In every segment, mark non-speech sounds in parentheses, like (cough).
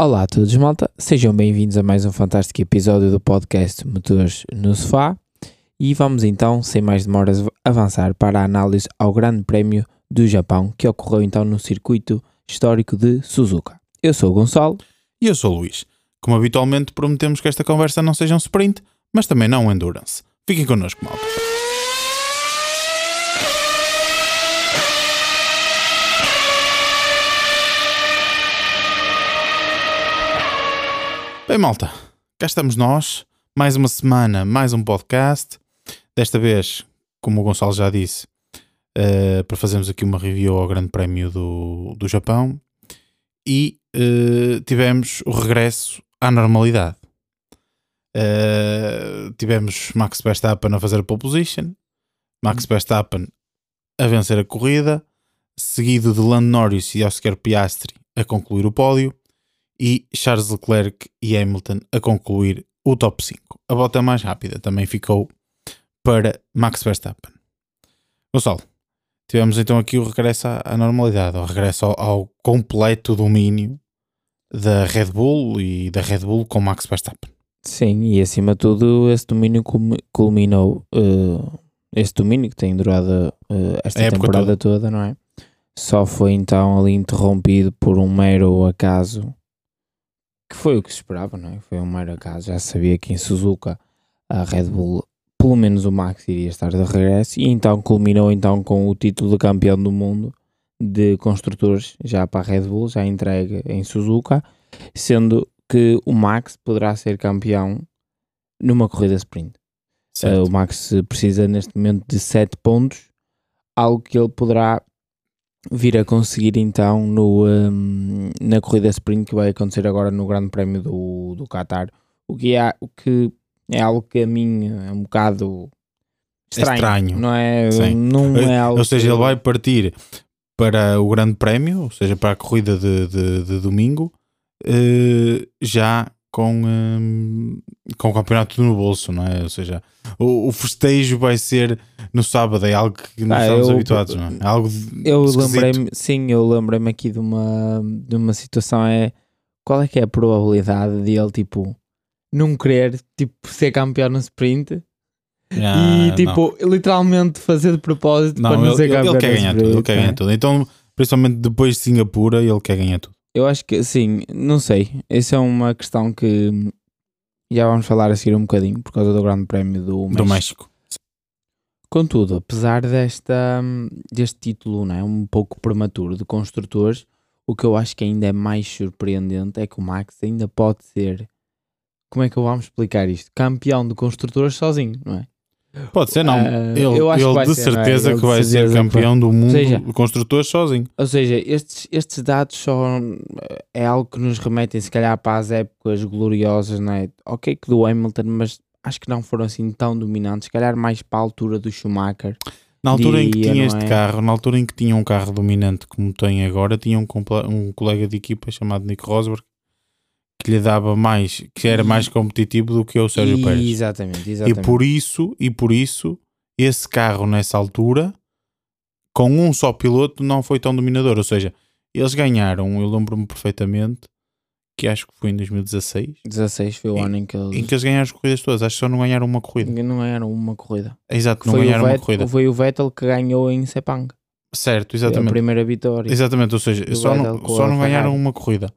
Olá a todos, malta. Sejam bem-vindos a mais um fantástico episódio do podcast Motores no Sofá. E vamos então, sem mais demoras, avançar para a análise ao Grande Prémio do Japão, que ocorreu então no circuito histórico de Suzuka. Eu sou o Gonçalo. E eu sou o Luís. Como habitualmente, prometemos que esta conversa não seja um sprint, mas também não um endurance. Fiquem connosco, malta. Bem, malta, cá estamos nós. Mais uma semana, mais um podcast. Desta vez, como o Gonçalo já disse, uh, para fazermos aqui uma review ao Grande Prémio do, do Japão. E uh, tivemos o regresso à normalidade. Uh, tivemos Max Verstappen a fazer a pole position, Max Verstappen a vencer a corrida, seguido de Lando Norris e Oscar Piastri a concluir o pódio e Charles Leclerc e Hamilton a concluir o top 5. A volta mais rápida também ficou para Max Verstappen. Gonçalo, tivemos então aqui o regresso à, normalidade, o regresso ao, ao, completo domínio da Red Bull e da Red Bull com Max Verstappen. Sim, e acima de tudo esse domínio culminou, uh, esse domínio que tem durado uh, esta temporada toda. toda, não é? Só foi então ali interrompido por um mero acaso que foi o que se esperava, não é? Foi um mero acaso. Já sabia que em Suzuka a Red Bull, pelo menos o Max, iria estar de regresso e então culminou então com o título de campeão do mundo de construtores já para a Red Bull, já entregue em Suzuka, sendo que o Max poderá ser campeão numa corrida sprint. Uh, o Max precisa neste momento de 7 pontos, algo que ele poderá vir a conseguir então no, um, na corrida sprint que vai acontecer agora no Grande Prémio do, do Qatar. O que, é, o que é algo que a mim é um bocado estranho. estranho. Não, é, Sim. não é algo. Ou seja, que... ele vai partir para o Grande Prémio, ou seja, para a corrida de, de, de domingo, uh, já com, um, com o campeonato no bolso, não é? Ou seja, o, o festejo vai ser no sábado, é algo que não ah, estamos eu, habituados, não é? é algo Eu lembrei-me, sim, eu lembrei-me aqui de uma, de uma situação, é qual é que é a probabilidade de ele, tipo, não querer, tipo, ser campeão no sprint ah, e, tipo, não. literalmente fazer de propósito não, para não ele, ser campeão ele quer ganhar tudo, ele quer ganhar tudo. Então, principalmente depois de Singapura, ele quer ganhar tudo. Eu acho que sim, não sei. Essa é uma questão que já vamos falar a seguir um bocadinho por causa do Grande Prémio do México. Do México. Contudo, apesar desta, deste título não é, um pouco prematuro de construtores, o que eu acho que ainda é mais surpreendente é que o Max ainda pode ser, como é que vamos explicar isto? Campeão de construtores sozinho, não é? Pode ser, não. Uh, ele ele de ser, é? certeza é? que vai ser campeão do mundo seja, de construtores sozinho. Ou seja, estes, estes dados só é algo que nos remetem, se calhar, para as épocas gloriosas, não é? Ok, que do Hamilton, mas acho que não foram assim tão dominantes. Se calhar mais para a altura do Schumacher. Na altura em que tinha este é? carro, na altura em que tinha um carro dominante como tem agora, tinha um, um colega de equipa chamado Nico Rosberg que lhe dava mais, que era mais competitivo do que o Sérgio e, Pérez. Exatamente, exatamente. E por isso, e por isso, esse carro nessa altura, com um só piloto, não foi tão dominador. Ou seja, eles ganharam, eu lembro-me perfeitamente, que acho que foi em 2016. 16 foi o em, ano em que eles... Em que eles ganharam as corridas todas, acho que só não ganharam uma corrida. Não ganharam uma corrida. Exato, não ganharam uma corrida. Foi o Vettel que ganhou em Sepang. Certo, exatamente. Foi a primeira vitória. Exatamente, ou seja, só não, só não ganharam uma corrida.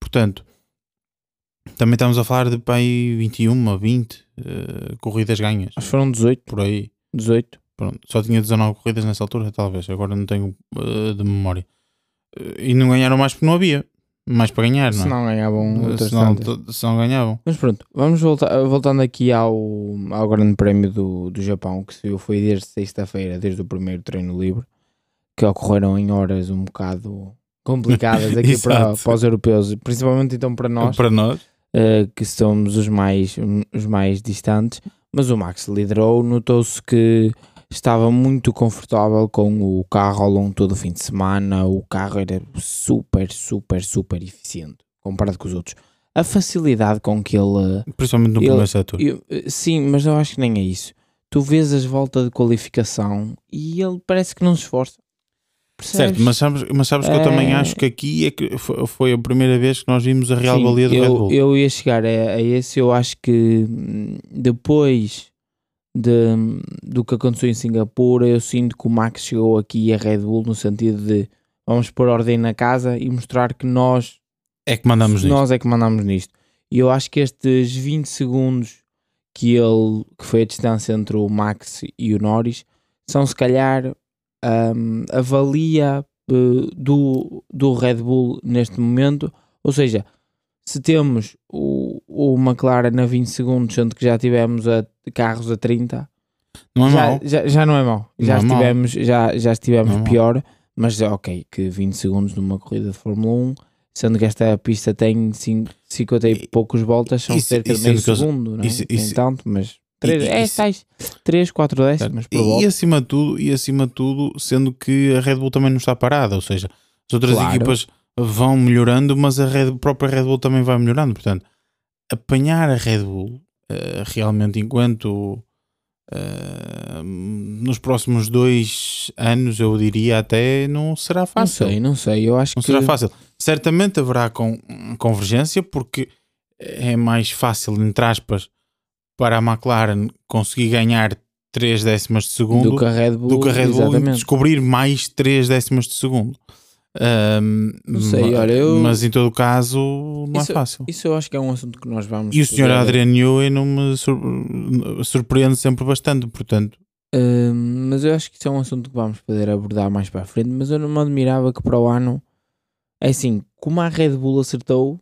Portanto, também estamos a falar de aí 21 ou 20 uh, corridas ganhas. Acho que foram 18. Por aí. 18. Pronto. Só tinha 19 corridas nessa altura, talvez. Agora não tenho uh, de memória. Uh, e não ganharam mais porque não havia. Mais para ganhar, não é? Se não ganhavam se não, se não ganhavam. Mas pronto, vamos voltar, voltando aqui ao, ao Grande Prémio do, do Japão, que se viu foi desde sexta-feira, desde o primeiro treino livre, que ocorreram em horas um bocado (laughs) complicadas aqui para, para os europeus, principalmente então para nós. Para nós uh, que somos os mais, os mais distantes, mas o Max liderou, notou-se que estava muito confortável com o carro ao longo todo o fim de semana, o carro era super, super, super eficiente comparado com os outros. A facilidade com que ele. Principalmente no ele, primeiro setor. Eu, sim, mas eu acho que nem é isso. Tu vês as voltas de qualificação e ele parece que não se esforça. Certo, mas sabes, mas sabes que eu também acho que aqui é que foi a primeira vez que nós vimos a real Sim, valia do eu, Red Bull. Eu ia chegar a, a esse, eu acho que hum, depois de, do que aconteceu em Singapura, eu sinto que o Max chegou aqui a Red Bull no sentido de vamos pôr ordem na casa e mostrar que nós é que mandamos nós nisto. é que mandamos nisto. E eu acho que estes 20 segundos que ele que foi a distância entre o Max e o Norris são se calhar um, a valia uh, do, do Red Bull neste momento, ou seja, se temos o, o McLaren a 20 segundos, sendo que já tivemos a, carros a 30, não é já. Já, já não é mau. Já, não é estivemos, é já, já estivemos não pior, é mas ok, que 20 segundos numa corrida de Fórmula 1, sendo que esta pista tem 50 e poucos voltas, são isso, cerca de meio segundo, não é? Isso, isso, tanto, mas 3, é, sais 3, 4 décimos por volta. E acima, de tudo, e acima de tudo, sendo que a Red Bull também não está parada, ou seja, as outras claro. equipas vão melhorando, mas a, Red, a própria Red Bull também vai melhorando. Portanto, apanhar a Red Bull uh, realmente enquanto uh, nos próximos dois anos, eu diria até, não será fácil. Não sei, não sei. Eu acho não que... será fácil. Certamente haverá com, convergência, porque é mais fácil, entre aspas, para a McLaren conseguir ganhar 3 décimas de segundo do que a Red Bull, do que Red Bull descobrir mais 3 décimas de segundo. Um, não sei, olha, eu... Mas em todo o caso não é isso, é fácil. Isso eu acho que é um assunto que nós vamos. E o senhor Adriano Newey não me surpreende sempre bastante, portanto. Um, mas eu acho que isso é um assunto que vamos poder abordar mais para a frente. Mas eu não me admirava que para o ano é assim, como a Red Bull acertou,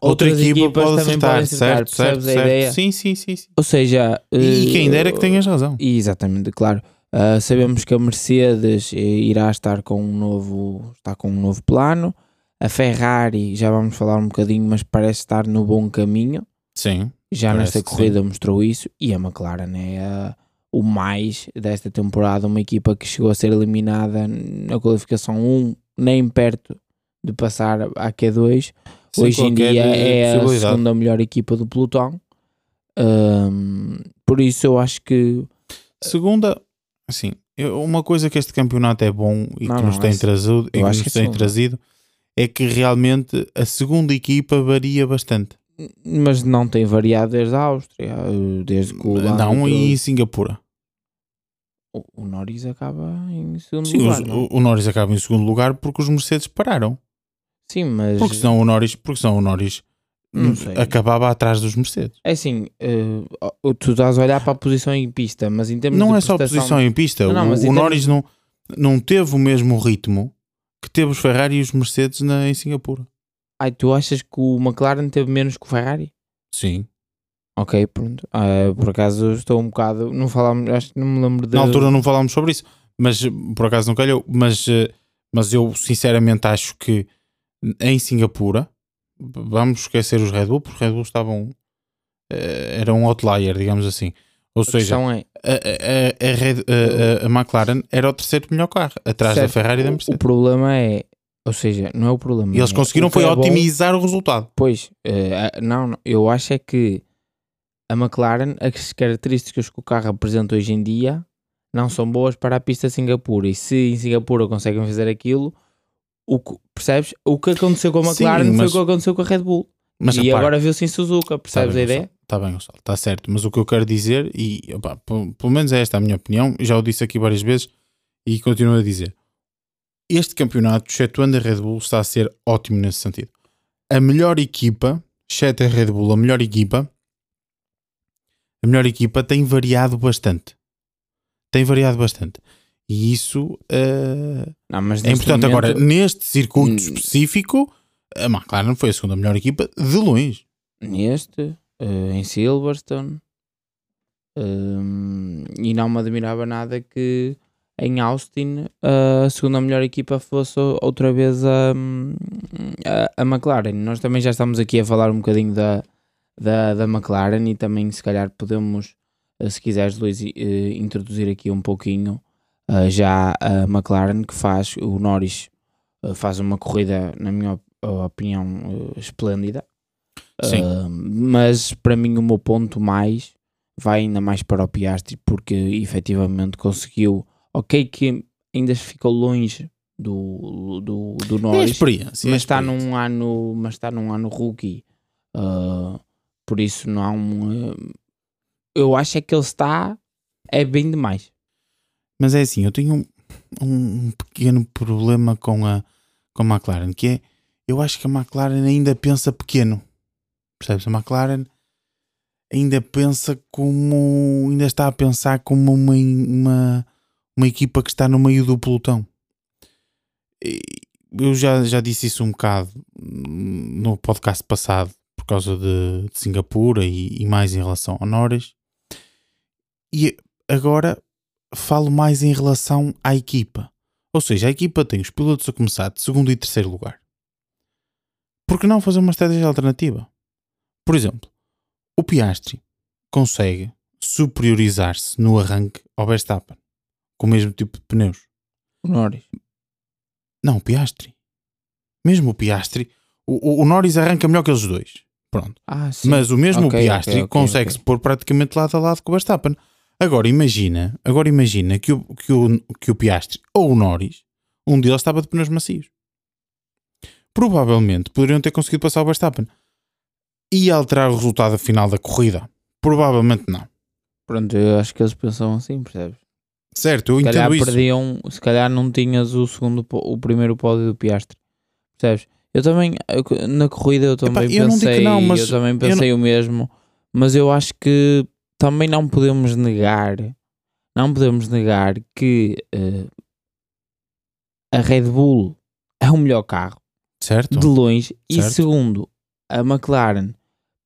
outra equipa pode acertar, certo, certo, certo. Sim, sim, sim, sim. Ou seja, e, uh, quem dera que tenhas razão. Exatamente, claro. Uh, sabemos que a Mercedes eh, irá estar com um novo, está com um novo plano. A Ferrari, já vamos falar um bocadinho, mas parece estar no bom caminho. Sim. Já nesta corrida sim. mostrou isso. E a McLaren é o mais desta temporada, uma equipa que chegou a ser eliminada na qualificação 1, nem perto de passar à Q2. Sim, Hoje em dia é a segunda melhor equipa do pelotão. Um, por isso eu acho que segunda Assim, uma coisa que este campeonato é bom e não, que nos, tem, trazido, e que nos que tem trazido é que realmente a segunda equipa varia bastante. Mas não tem variado desde a Áustria, desde que o Não, e Singapura. O, o Norris acaba em segundo Sim, lugar. Os, o, o Norris acaba em segundo lugar porque os Mercedes pararam. Sim, mas. Porque senão o Norris, porque senão o Norris acabava atrás dos Mercedes. É assim, uh, tu estás a olhar para a posição em pista, mas em termos não é só a posição em pista. Não, não, o, o Norris não, não teve o mesmo ritmo que teve os Ferrari e os Mercedes na, em Singapura. Ai, tu achas que o McLaren teve menos que o Ferrari? Sim. Ok, pronto. Uh, por acaso estou um bocado. Não falámos, acho que não me lembro de. Na altura não falámos sobre isso, mas por acaso não calhou. Mas, eh, mas eu sinceramente acho que em Singapura vamos esquecer os Red Bull, porque os Red Bull estavam. Uh, era um outlier, digamos assim. Ou a seja, é... a, a, Red, a, McLaren era o terceiro melhor carro, atrás certo. da Ferrari e da Mercedes. O problema é, ou seja, não é o problema. E eles é conseguiram foi otimizar bom, o resultado. Pois, uh, não, não, eu acho é que a McLaren, as características que o carro apresenta hoje em dia não são boas para a pista de Singapura. E se em Singapura conseguem fazer aquilo, o que, percebes? O que aconteceu com a McLaren Sim, mas... foi o que aconteceu com a Red Bull. Mas, e agora viu-se em Suzuka, percebes tá bem, a ideia? Está bem, Gonçalo, está certo. Mas o que eu quero dizer, e opa, pelo menos é esta a minha opinião, já o disse aqui várias vezes e continuo a dizer: este campeonato, excetuando a Red Bull, está a ser ótimo nesse sentido. A melhor equipa, exceto a Red Bull, a melhor equipa, a melhor equipa tem variado bastante. Tem variado bastante. E isso uh, não, é importante. Momento... Agora, neste circuito hum. específico, a McLaren foi a segunda melhor equipa de longe. Neste, uh, em Silverstone, uh, e não me admirava nada que em Austin a segunda melhor equipa fosse outra vez a, a, a, McLaren. Nós também já estamos aqui a falar um bocadinho da, da, da McLaren e também se calhar podemos, se quiseres Luís, introduzir aqui um pouquinho Uh, já a McLaren que faz, o Norris uh, faz uma corrida, na minha opinião, uh, esplêndida. mas para mim o meu ponto mais vai ainda mais para o Piastri porque efetivamente conseguiu, ok que ainda ficou longe do, do, do Norris. É experiência. Mas é está num ano, mas está num ano rookie. Por isso não. Eu acho é que ele está é bem demais. Mas é assim, eu tenho um, um pequeno problema com a, com a McLaren, que é eu acho que a McLaren ainda pensa pequeno. Percebes? A McLaren ainda pensa como. ainda está a pensar como uma, uma, uma equipa que está no meio do pelotão. Eu já, já disse isso um bocado no podcast passado, por causa de, de Singapura e, e mais em relação ao Norris. E agora falo mais em relação à equipa. Ou seja, a equipa tem os pilotos a começar de segundo e terceiro lugar. Por que não fazer uma estratégia alternativa? Por exemplo, o Piastri consegue superiorizar-se no arranque ao Verstappen com o mesmo tipo de pneus. O Norris. Não, o Piastri. Mesmo o Piastri, o, o, o Norris arranca melhor que eles dois. Pronto. Ah. Mas o mesmo Ok, Piastri ok, ok, consegue-se pôr praticamente lado a lado com o Verstappen. Agora imagina, agora imagina que o, que o, que o Piastri ou o Norris, um deles estava de pneus macios. Provavelmente poderiam ter conseguido passar o Verstappen. E alterar o resultado final da corrida? Provavelmente não. Pronto, eu acho que eles pensam assim, percebes? Certo, eu Se calhar entendo isso. perdiam, se calhar não tinhas o segundo, o primeiro pódio do Piastri, percebes? Eu também, eu- na corrida eu também eu não digo pensei, não, mas eu também eu pensei o mesmo, mas eu acho que também não podemos negar, não podemos negar que eh, a Red Bull é o melhor carro, Certo? de longe, e Certo. segundo, a McLaren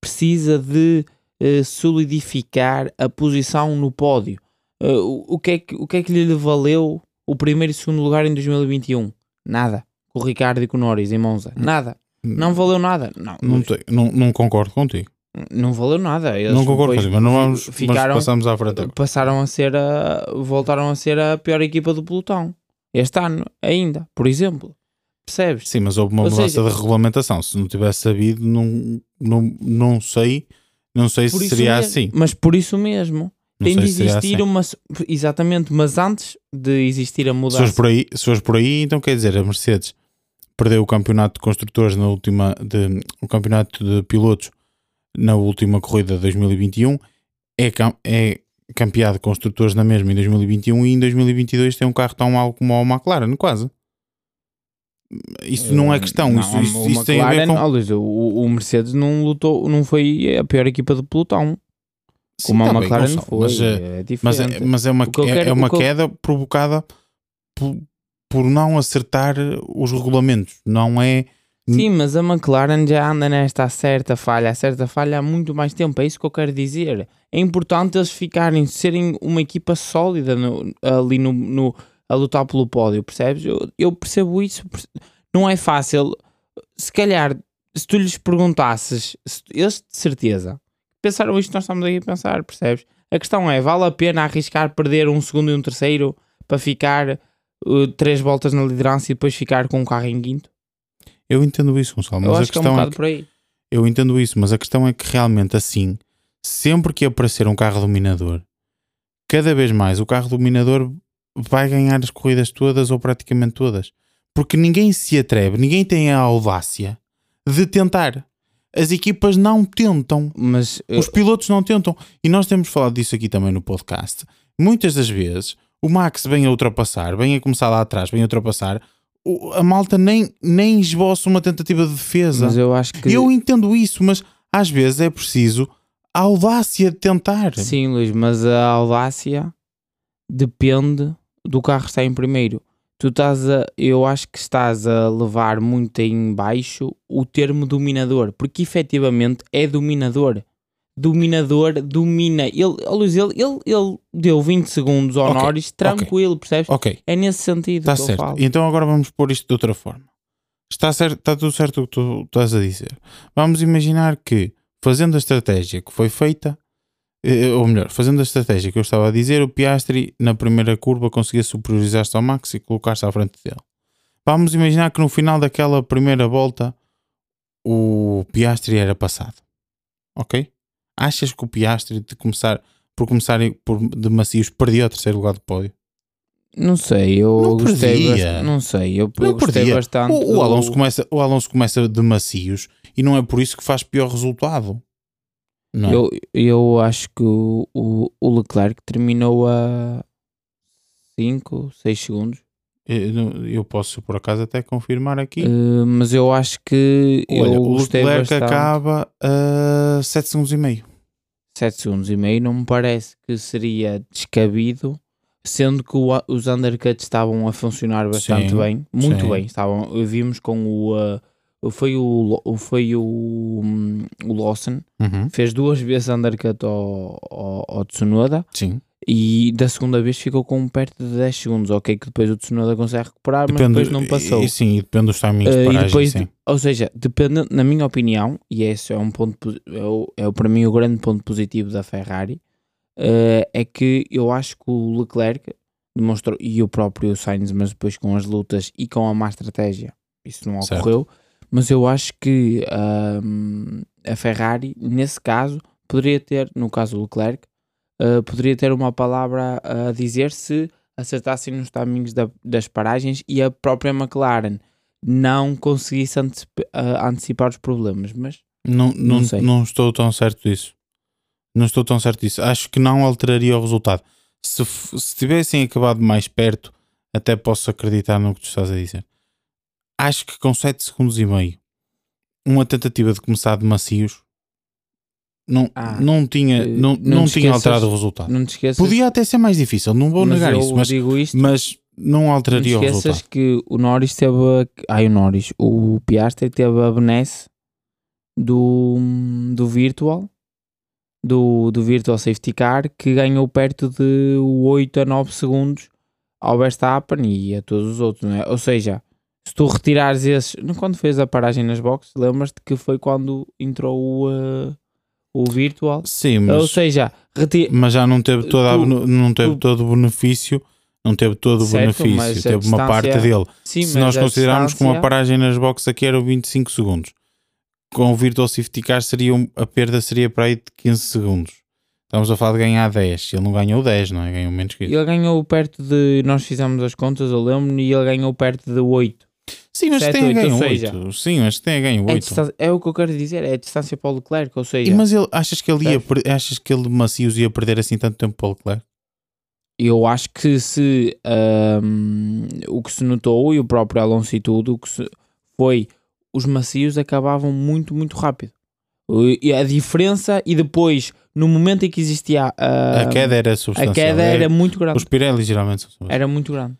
precisa de eh, solidificar a posição no pódio. Eh, o, o que é que, o que é que lhe valeu o primeiro e segundo lugar em 2021? Nada. Com o Ricardo e com o Norris em Monza. Nada. Não valeu nada. Não, Não, te- não, não concordo contigo. Não valeu nada. Eles não concordo mas não vamos. ficaram, mas passamos à frente. passaram a ser a, voltaram a ser a pior equipa do pelotão. Este ano, ainda, por exemplo. Percebes? Sim, mas houve uma Ou mudança seja- de regulamentação. Se não tivesse sabido, não, não, não sei. Não sei se seria mesmo. assim. Mas por isso mesmo. Não tem de se existir assim. uma. Exatamente, mas antes de existir a Se mudança. fores por aí, se fores por aí, então quer dizer, a Mercedes perdeu o campeonato de construtores na última de, o campeonato de pilotos na última corrida de 2021 é, é campeão de construtores na mesma em 2021 e em 2022 tem um carro tão mau como o McLaren, quase. Isso não é questão, Não, isso, isso, o isso tem a ver com. o, o Mercedes não lutou, não foi a pior equipa do pelotão. Sim, Como a tá bem, McLaren Gonçalo, foi. mas, eh, é Mas é, mas é uma, que é- quero- é uma o que eu- queda provocada por, por não acertar os regulamentos. Não é. Sim, mas a McLaren já anda nesta certa falha, certa falha há muito mais tempo. É isso que eu quero dizer. É importante eles ficarem, serem uma equipa sólida no- ali no, no- a lutar pelo pódio, percebes? Eu, eu percebo isso. Não é fácil. Se calhar, se tu lhes perguntasses, se- eles de certeza pensaram isto, nós estamos aqui a pensar, percebes? A questão é: vale a pena arriscar perder um segundo e um terceiro para ficar uh, três voltas na liderança e depois ficar com um carro em quinto? Eu entendo isso, Gonçalo, Eu mas a acho que é um questão é, que, por aí. eu entendo isso, mas a questão é que realmente assim, sempre que aparecer um carro dominador, cada vez mais o carro dominador vai ganhar as corridas todas ou praticamente todas. Porque ninguém se atreve, ninguém tem a audácia de tentar. As equipas não tentam. Mas uh, Os pilotos não tentam. E nós temos falado disso aqui também no podcast. Muitas das vezes, o Max vem a ultrapassar, vem a começar lá atrás, vem a ultrapassar, a malta nem, nem esboça uma tentativa de defesa. mas eu acho que Eu entendo isso, mas às vezes é preciso a audácia de tentar. sim, Luís, mas a audácia depende do carro que está em primeiro. Tu estás a, eu acho que estás a levar muito em baixo o termo dominador, porque efetivamente é dominador. Dominador domina. Ele, ó, Luís, ele, ele, ele deu 20 segundos ao Ok, Norris tranquilo, percebes? Ok, É nesse sentido está certo. Então agora vamos pôr isto de outra forma. Está, certo, está tudo certo o que tu estás a dizer. Vamos imaginar que, fazendo a estratégia que foi feita, eh, ou melhor, fazendo a estratégia que eu estava a dizer, o Piastri na primeira curva conseguia superiorizar-se ao Max e colocar-se à frente dele. Vamos imaginar que no final daquela primeira volta o Piastri era passado. Ok? Achas que o Piastri de começar, por começar por, de macios perdia o terceiro lugar do pódio? Não sei, eu não gostei bastante. Não sei, eu, não eu gostei perdia. bastante. O, o. Alonso começa, o Alonso começa de macios e não é por isso que faz pior resultado. Não. É? Eu, eu acho que o, o, o Leclerc terminou a 5, 6 segundos. Eu, eu, posso por acaso até confirmar aqui. Uh, mas eu acho que Olha, eu o Leclerc acaba a 7 segundos e meio. 7 segundos e meio não me parece que seria descabido, sendo que o, os undercuts estavam a funcionar bastante sim, bem, muito sim. bem. Estavam, vimos com o. Uh, foi o, foi o, um, o Lawson, uhum. fez duas vezes undercut ao, ao, ao Tsunoda. Sim e da segunda vez ficou com perto de 10 segundos, ok, que depois o Tsunoda consegue recuperar, depende, mas depois não passou. E, sim, depende dos timings uh, de paragem, depois, sim. Ou seja, depende, na minha opinião, e esse é um ponto, é, o, é para mim o grande ponto positivo da Ferrari, uh, é que eu acho que o Leclerc demonstrou, e o próprio Sainz, mas depois com as lutas e com a má estratégia, isso não ocorreu, certo. mas eu acho que uh, a Ferrari, nesse caso, poderia ter, no caso do Leclerc, uh, poderia ter uma palavra a dizer se acertassem nos timings da, das paragens e a própria McLaren não conseguisse antecipa, uh, antecipar os problemas, mas não, não, não, não, estou tão certo disso. Não estou tão certo disso. Acho que não alteraria o resultado. Se, se tivessem acabado mais perto, até posso acreditar no que tu estás a dizer. Acho que com 7 segundos e meio, uma tentativa de começar de macios não, ah, não tinha, eh, não, não, não tinha alterado o resultado. Não te esqueças, Podia até ser mais difícil, não vou negar isso, mas, isto, mas não alteraria não o resultado. que o Norris teve. Ai, o Norris, o Piastri teve a benesse do, do Virtual, do, do Virtual Safety Car, que ganhou perto de 8 a 9 segundos ao Verstappen e a todos os outros, não é? Ou seja, se tu retirares esses. Quando fez a paragem nas boxes, lembras-te que foi quando entrou o. Uh, o virtual. Sim, mas, ou seja, mas já não teve, toda tu, não teve tu, todo o benefício, não teve todo o certo, benefício, teve uma parte dele. Sim, Se nós considerarmos distância... que uma paragem nas boxes aqui era 25 segundos, com o Virtual Safety Car seria a perda seria para aí de 15 segundos. Estamos a falar de ganhar 10. Ele não ganhou 10, não é? Ganhou menos que isso. Ele ganhou perto de. Nós fizemos as contas, eu lembro-me, e ele ganhou perto de 8. Sim, mas 7, tem 8, ganho 8. Sim, mas tem ganho 8. É, é, o que eu quero dizer, é a distância para o Leclerc, ou seja... E, mas ele, achas que ele ia, achas que ele macios ia perder assim tanto tempo para o Leclerc? Eu acho que se um, o que se notou, e o próprio Alonso e tudo, o que se, foi os macios acabavam muito, muito rápido. E a diferença, e depois, no momento em que existia a, a queda era substancial. A queda era, era muito grande. Os Pirelli geralmente são Era muito grande.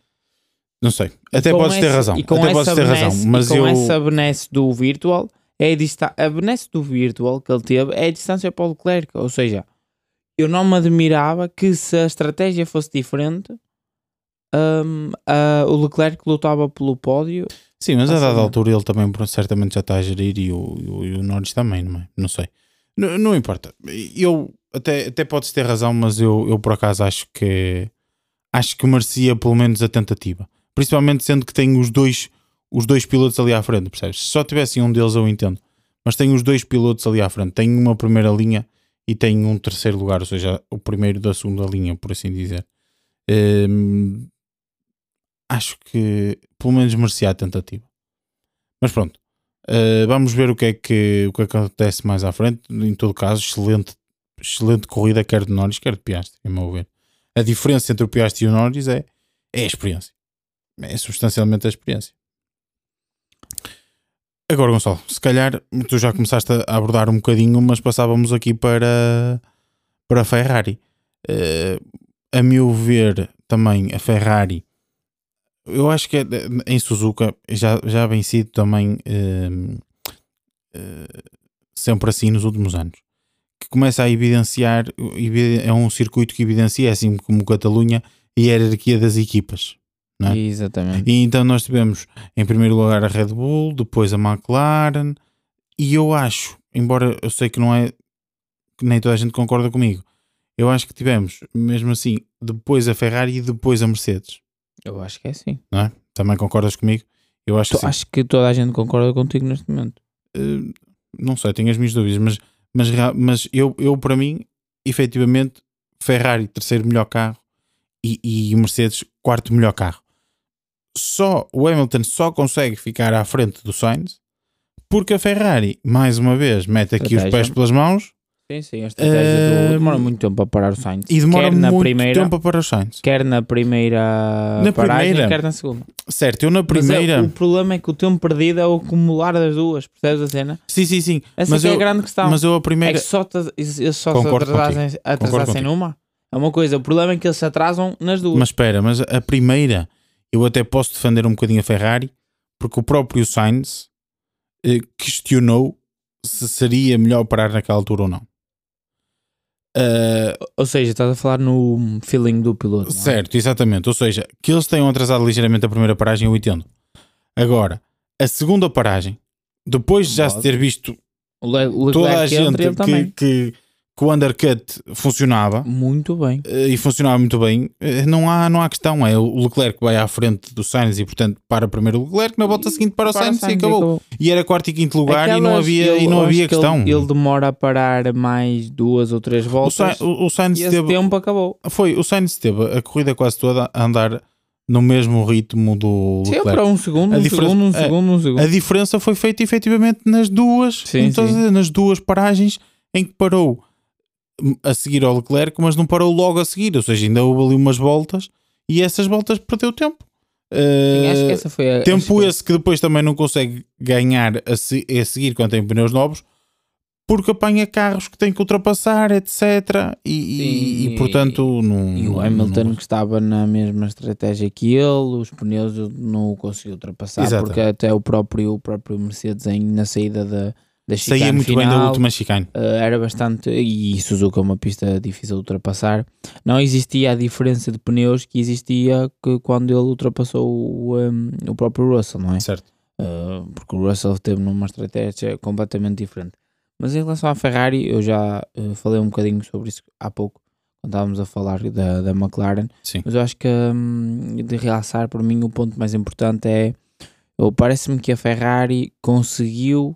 Não sei. Até podes ter razão. Até podes ter razão. Mas com eu... essa benesse do virtual, é a, a benesse do virtual que ele teve é a distância para o Leclerc. Ou seja, eu não me admirava que se a estratégia fosse diferente, um, uh, o Leclerc lutava pelo pódio. Sim, mas a dada altura ele também certamente já está a gerir e o, e o, e o Norris também, não é? Não sei. Não, não importa. Eu até, até podes ter razão, mas eu, eu por acaso acho que acho que merecia pelo menos a tentativa principalmente sendo que tem os dois, os dois pilotos ali à frente, percebes? Se só tivessem um deles eu entendo, mas tem os dois pilotos ali à frente, tem uma primeira linha e tem um terceiro lugar, ou seja, o primeiro da segunda linha, por assim dizer. Hum, acho que pelo menos merecia a tentativa. Mas pronto, uh, vamos ver o que, é que, o que acontece mais à frente. Em todo caso, excelente, excelente corrida, quer de Norris, quer de Piastri, a meu ver. A diferença entre o Piastri e o Norris é, é a experiência é substancialmente a experiência. Agora, Gonçalo, se calhar tu já começaste a abordar um bocadinho, mas passávamos aqui para, para a Ferrari. Uh, a meu ver, também a Ferrari, eu acho que é, em Suzuka já, já vem sido também uh, uh, sempre assim nos últimos anos. Que começa a evidenciar, é um circuito que evidencia, assim como Catalunha, a hierarquia das equipas. É? Exatamente. E então nós tivemos em primeiro lugar a Red Bull, depois a McLaren, e eu acho, embora eu sei que não é que nem toda a gente concorda comigo, eu acho que tivemos mesmo assim depois a Ferrari e depois a Mercedes. Eu acho que é assim. Não é? Também concordas comigo? Eu acho, que acho que toda a gente concorda contigo neste momento. Uh, não sei, tenho as minhas dúvidas, mas, mas, mas eu, eu para mim, efetivamente, Ferrari, terceiro melhor carro, e, e Mercedes quarto melhor carro. Só o Hamilton só consegue ficar à frente do Sainz porque a Ferrari, mais uma vez, mete aqui Estratégia. os pés pelas mãos Sim, sim, a estratégia uh, do... demora muito tempo para parar o Sainz. E demora quer muito primeira, tempo para parar o Sainz. Quer na primeira na paragem, primeira, quer na segunda. Certo, eu na primeira... Mas é, o problema é que o tempo perdido é o acumular das duas, percebes a cena? Sim, sim, sim. Essa mas é eu, a grande questão. Mas eu a primeira... É que só, te, eles só se atrasassem, atrasassem numa. É uma coisa, o problema é que eles se atrasam nas duas. Mas espera, mas a primeira, eu até posso defender um bocadinho a Ferrari, porque o próprio Sainz eh, questionou se seria melhor parar naquela altura ou não. Uh, ou seja, estás a falar no feeling do piloto. É? Certo, exatamente. Ou seja, que eles tenham atrasado ligeiramente a primeira paragem, eu entendo. Agora, a segunda paragem, depois de já se ter visto toda a gente que, que, que o undercut funcionava muito bem eh, e funcionava muito bem, eh, não há, não há questão. É o Leclerc que vai à frente do Sainz e, portanto, para primeiro o Leclerc, na volta seguinte para o para Sainz, Sainz, e acabou. acabou. E era quarto e quinto lugar Aquelas, e não havia, e não havia questão. Ele, ele, demora a parar mais duas ou três voltas. O, Sainz, o, o e teve, tempo acabou. Foi, o Sainz teve a corrida quase toda a andar no mesmo ritmo do Leclerc. Sim, para um segundo, a um segundo, um segundo, um segundo. A diferença foi feita efetivamente nas duas, sim, sim. nas duas paragens em que parou a seguir ao Leclerc, mas não parou logo a seguir, ou seja, ainda houve ali umas voltas e essas voltas perdeu tempo. Sim, acho que essa foi a, tempo esse que... depois também não consegue ganhar a, se, a seguir quando tem pneus novos porque apanha carros que tem que ultrapassar, etc. E, e, e portanto, não. E o Hamilton não... que estava na mesma estratégia que ele, os pneus não o conseguiu ultrapassar, Exatamente. porque até o próprio, o próprio Mercedes, em, na saída da, da chicane Saía muito final, bem da última chicane. Uh, era bastante. E Suzuka é uma pista difícil de ultrapassar. Não existia a diferença de pneus que existia que quando ele ultrapassou o, um, o próprio Russell, não é? Certo. Uh, porque o Russell teve numa estratégia completamente diferente. Mas em relação à Ferrari, eu já uh, falei um bocadinho sobre isso há pouco, quando estávamos a falar da, da McLaren. Sim. Mas eu acho que um, de realçar, para mim, o ponto mais importante é. Parece-me que a Ferrari conseguiu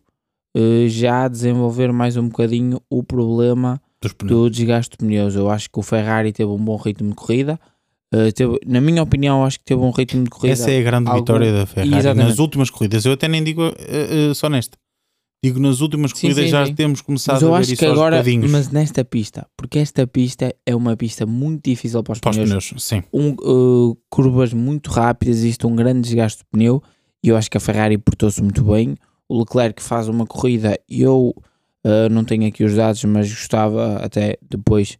já desenvolver mais um bocadinho o problema do desgaste de pneus. Eu acho que o Ferrari teve um bom ritmo de corrida. Uh, teve, na minha opinião, acho que teve um ritmo de corrida. Essa é a grande algo... vitória da Ferrari. Exatamente. Nas últimas corridas, eu até nem digo uh, só nesta. Digo, nas últimas corridas sim, sim, já sim. temos começado mas eu a ver acho que agora, Mas nesta pista, porque esta pista é uma pista muito difícil para os para pneus. pneus sim. Um, uh, curvas muito rápidas, existe um grande desgaste de pneu e eu acho que a Ferrari portou-se muito bem o Leclerc faz uma corrida eu uh, não tenho aqui os dados, mas gostava até depois,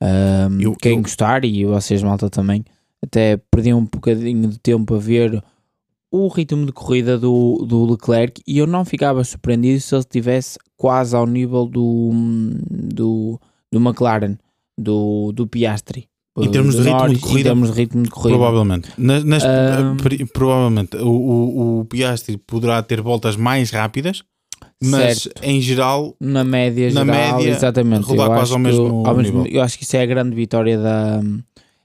um, eu, quem eu... gostar e vocês malta também, até perdi um bocadinho de tempo a ver o ritmo de corrida do, do Leclerc e eu não ficava surpreendido se ele estivesse quase ao nível do, do, do McLaren, do, do Piastri. Em termos de, ritmo de corrida, em termos de ritmo de corrida. Provavelmente. Nas, nas, provavelmente o, o, o, Piastri poderá ter voltas mais rápidas, mas certo. em geral, na média, na geral, média exatamente. rodar eu quase ao mesmo, ao mesmo Eu acho que isso é a grande vitória da,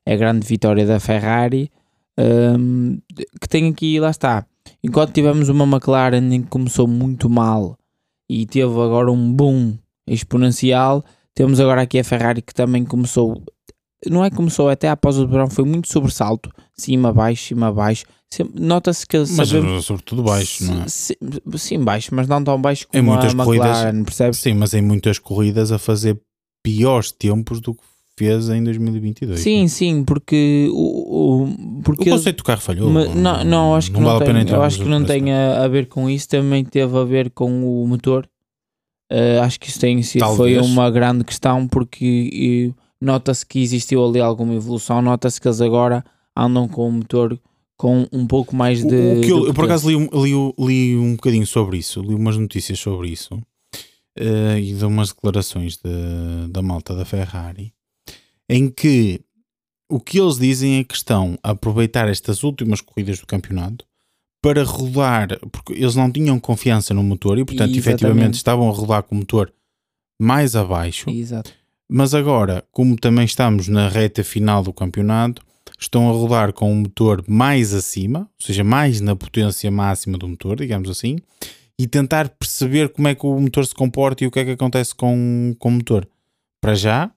é a grande vitória da Ferrari, um, que tem aqui, lá está. Enquanto tivemos uma McLaren que começou muito mal e teve agora um boom exponencial, temos agora aqui a Ferrari que também começou não é que começou até após o verão, foi muito sobressalto, cima, baixo, cima, baixo. Nota-se que. Mas sabemos, sobretudo baixo, não é? Sim, sim, baixo, mas não tão baixo como em muitas a McLaren, percebes? Sim, mas em muitas corridas a fazer piores tempos do que fez em 2022. Sim, não? sim, porque o, o, porque o conceito do carro falhou. Mas, não, não, acho que não, vale tem, eu acho que não tem a, a, ver com isso, também teve a ver com o motor. Uh, acho que isso tem sido, foi uma grande questão porque. Nota-se que existiu ali alguma evolução, nota-se que eles agora andam com o motor com um pouco mais de. O, o que eu, eu, por acaso li, li, li, um bocadinho sobre isso, li umas notícias sobre isso uh, e de umas declarações de, da malta da Ferrari em que o que eles dizem é que estão a aproveitar estas últimas corridas do campeonato para rodar, porque eles não tinham confiança no motor e, portanto, Exatamente. efetivamente estavam a rodar com o motor mais abaixo. Exato. Mas agora, como também estamos na reta final do campeonato, estão a rodar com um motor mais acima, ou seja, mais na potência máxima do motor, digamos assim, e tentar perceber como é que o motor se comporta e o que é que acontece com, com o motor. Para já,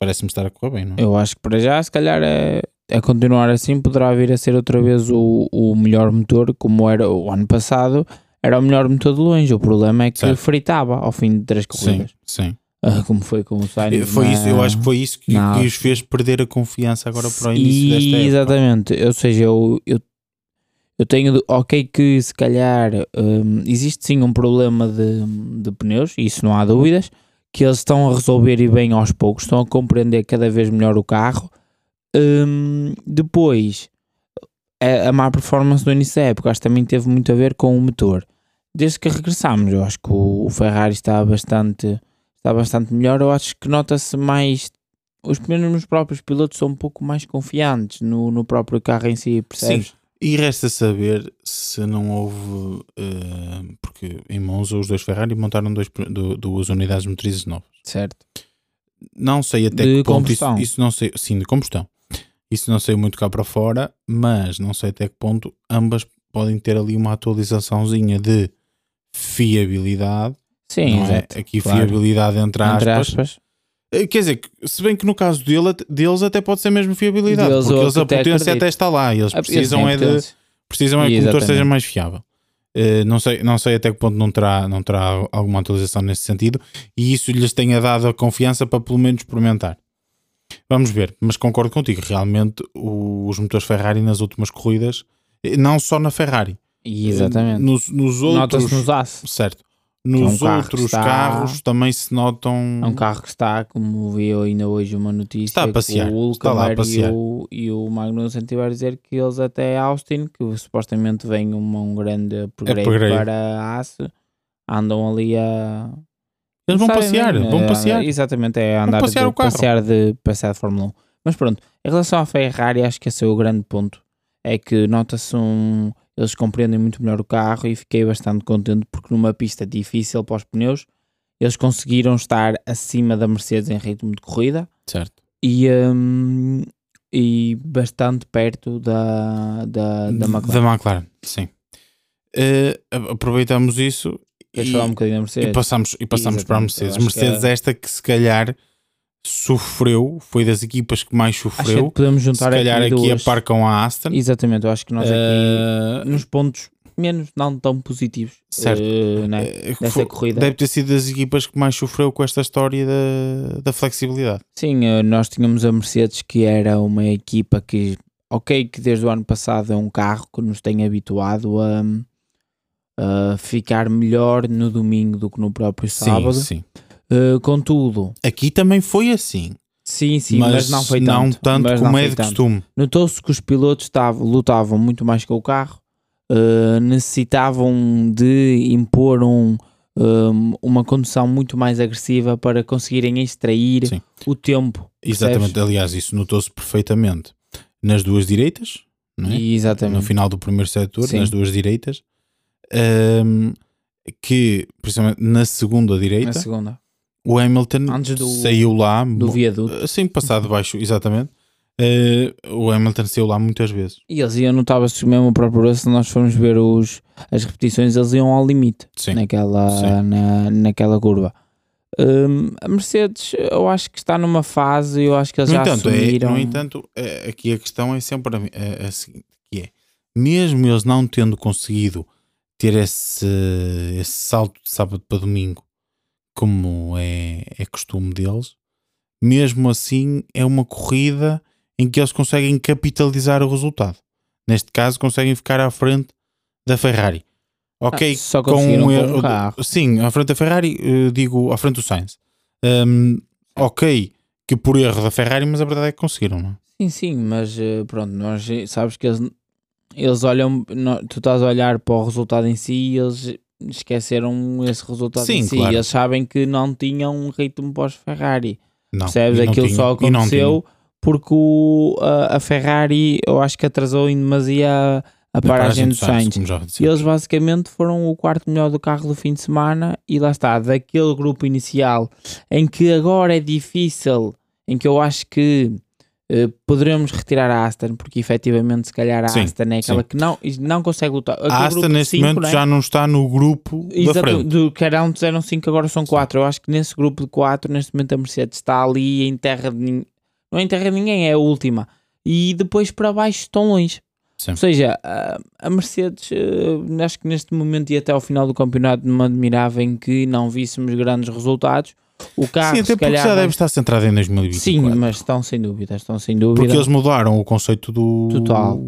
parece-me estar a correr bem, não é? Eu acho que para já, se calhar, é, é continuar assim, poderá vir a ser outra vez o, o melhor motor, como era o ano passado, era o melhor motor de longe. O problema é que certo. fritava ao fim de três corridas. Sim, sim. Uh, como foi com o Sainz. Foi na... isso, eu acho que foi isso que, que, os fez perder a confiança agora para o início desta época. Exatamente, ou seja, eu, eu, eu tenho, ok que se calhar um, existe sim um problema de, de pneus, isso não há dúvidas, que eles estão a resolver e bem aos poucos, estão a compreender cada vez melhor o carro. Um, depois, a, a má performance do início da época, acho que também teve muito a ver com o motor. Desde que regressámos, eu acho que o, o Ferrari está bastante está bastante melhor. Eu acho que nota-se mais. Os mesmos próprios pilotos são um pouco mais confiantes no, no próprio carro em si, percebes? Sim. E resta saber se não houve. Uh, porque em Monza os dois Ferrari montaram dois, duas unidades motrizes novas. Certo. Não sei até de que ponto isso, isso, não sei. Sim, de combustão. Isso não sei muito cá para fora, mas não sei até que ponto ambas podem ter ali uma atualizaçãozinha de fiabilidade Sim, é? Aqui claro. fiabilidade entre aspas. entre aspas. Eh, quer dizer, se bem que no caso dele, deles até pode ser mesmo fiabilidade, deles porque eles a potência acredito. até está lá e eles precisam é de precisam é que o motor seja mais fiável. Uh, não, sei, não sei até que ponto não terá, não terá alguma atualização nesse sentido e isso lhes tenha dado a confiança para pelo menos experimentar. Vamos ver, mas concordo contigo, realmente o, os motores Ferrari nas últimas corridas, eh, não só na Ferrari, Exatamente. Nos, nos outros. Nota-se nos. Certo. Nos é um outros está, carros também se notam. É um carro que está, como vi ainda hoje uma notícia, está a passear. o passear. E o, e o Magnussen tiver a dizer que eles até Austin, que supostamente vem uma, um grande upgrade, upgrade. para a AS, andam ali a. Eles vão passear, é, vão passear. Exatamente, é andar passear, de, passear, de, passear de Fórmula 1. Mas pronto, em relação à Ferrari, acho que esse é o grande ponto. É que nota-se um eles compreendem muito melhor o carro e fiquei bastante contente porque numa pista difícil para os pneus eles conseguiram estar acima da Mercedes em ritmo de corrida certo e, um, e bastante perto da, da, da McLaren. Da McLaren, sim. Uh, aproveitamos isso e, um e, passamos, e passamos para a Mercedes. Mercedes, é... esta que se calhar sofreu, foi das equipas que mais sofreu. Que podemos juntar Se calhar aqui, aqui a Aston. Exatamente, eu acho que nós aqui uh, nos pontos menos não tão positivos certo. Uh, né, dessa foi, corrida. Deve ter sido das equipas que mais sofreu com esta história da, da flexibilidade. Sim, nós tínhamos a Mercedes que era uma equipa que, ok, que desde o ano passado é um carro que nos tem habituado a, a ficar melhor no domingo do que no próprio sábado. Sim, sim. Uh, contudo, aqui também foi assim. Sim, sim, mas, mas não foi tanto. Não tanto como é de costume. Notou-se que os pilotos estavam, lutavam muito mais com o carro, uh, necessitavam de impor um, um, uma condução muito mais agressiva para conseguirem extrair sim. o tempo. Exatamente, percebes? aliás, isso notou-se perfeitamente nas duas direitas, é? Exatamente. no final do primeiro setor, sim. nas duas direitas, um, que, principalmente na segunda direita. Na segunda o Hamilton do, saiu lá do viaduto. Assim, passado (laughs) baixo, exatamente. Uh, o Hamilton saiu lá muitas vezes. E eles iam, notava-se mesmo o próprio se nós formos ver os, as repetições, eles iam ao limite Sim. Naquela, Sim. Na, naquela curva. Um, a Mercedes, eu acho que está numa fase, eu acho que eles no já entanto, assumiram. É, no entanto, é, aqui a questão é sempre a, a, a seguinte, que é, mesmo eles não tendo conseguido ter esse, esse salto de sábado para domingo como é, é costume deles, mesmo assim é uma corrida em que eles conseguem capitalizar o resultado. Neste caso, conseguem ficar à frente da Ferrari. Ok, ah, só com um erro. Sim, à frente da Ferrari, eh, digo à frente do Sainz. Um, ok, que por erro da Ferrari, mas a verdade é que conseguiram, não é? Sim, sim, mas eh, pronto, nós sabes que eles, eles olham, tu estás a olhar para o resultado em si e eles esqueceram esse resultado Sim, em si. Claro. Eles sabem que não tinham um ritmo pós-Ferrari. Percebes? Aquilo tinha, só aconteceu porque o, a, a, Ferrari eu acho que atrasou em demasia a, a paragem do Sainz. E eles basicamente foram o quarto melhor do carro do fim de semana e lá está, daquele grupo inicial em que agora é difícil, em que eu acho que Uh, poderemos retirar a Aston, porque efetivamente, se calhar, a sim, Aston é aquela sim. que não, não consegue lutar. A Aston, neste cinco, momento, é? já não está no grupo Exato, da frente. Do, que era antes eram 5, agora são 4. Eu acho que nesse grupo de 4, neste momento, a Mercedes está ali em terra de. Não é em terra de ninguém, é a última. E depois para baixo estão longe. Sim. Ou seja, a Mercedes, uh, acho que neste momento e até ao final do campeonato, me admirava em que não víssemos grandes resultados o carro, Sim, até porque já deve estar centrado em 2024. Sim, mas estão sem dúvida, estão sem dúvida. Porque eles mudaram o conceito do. Total.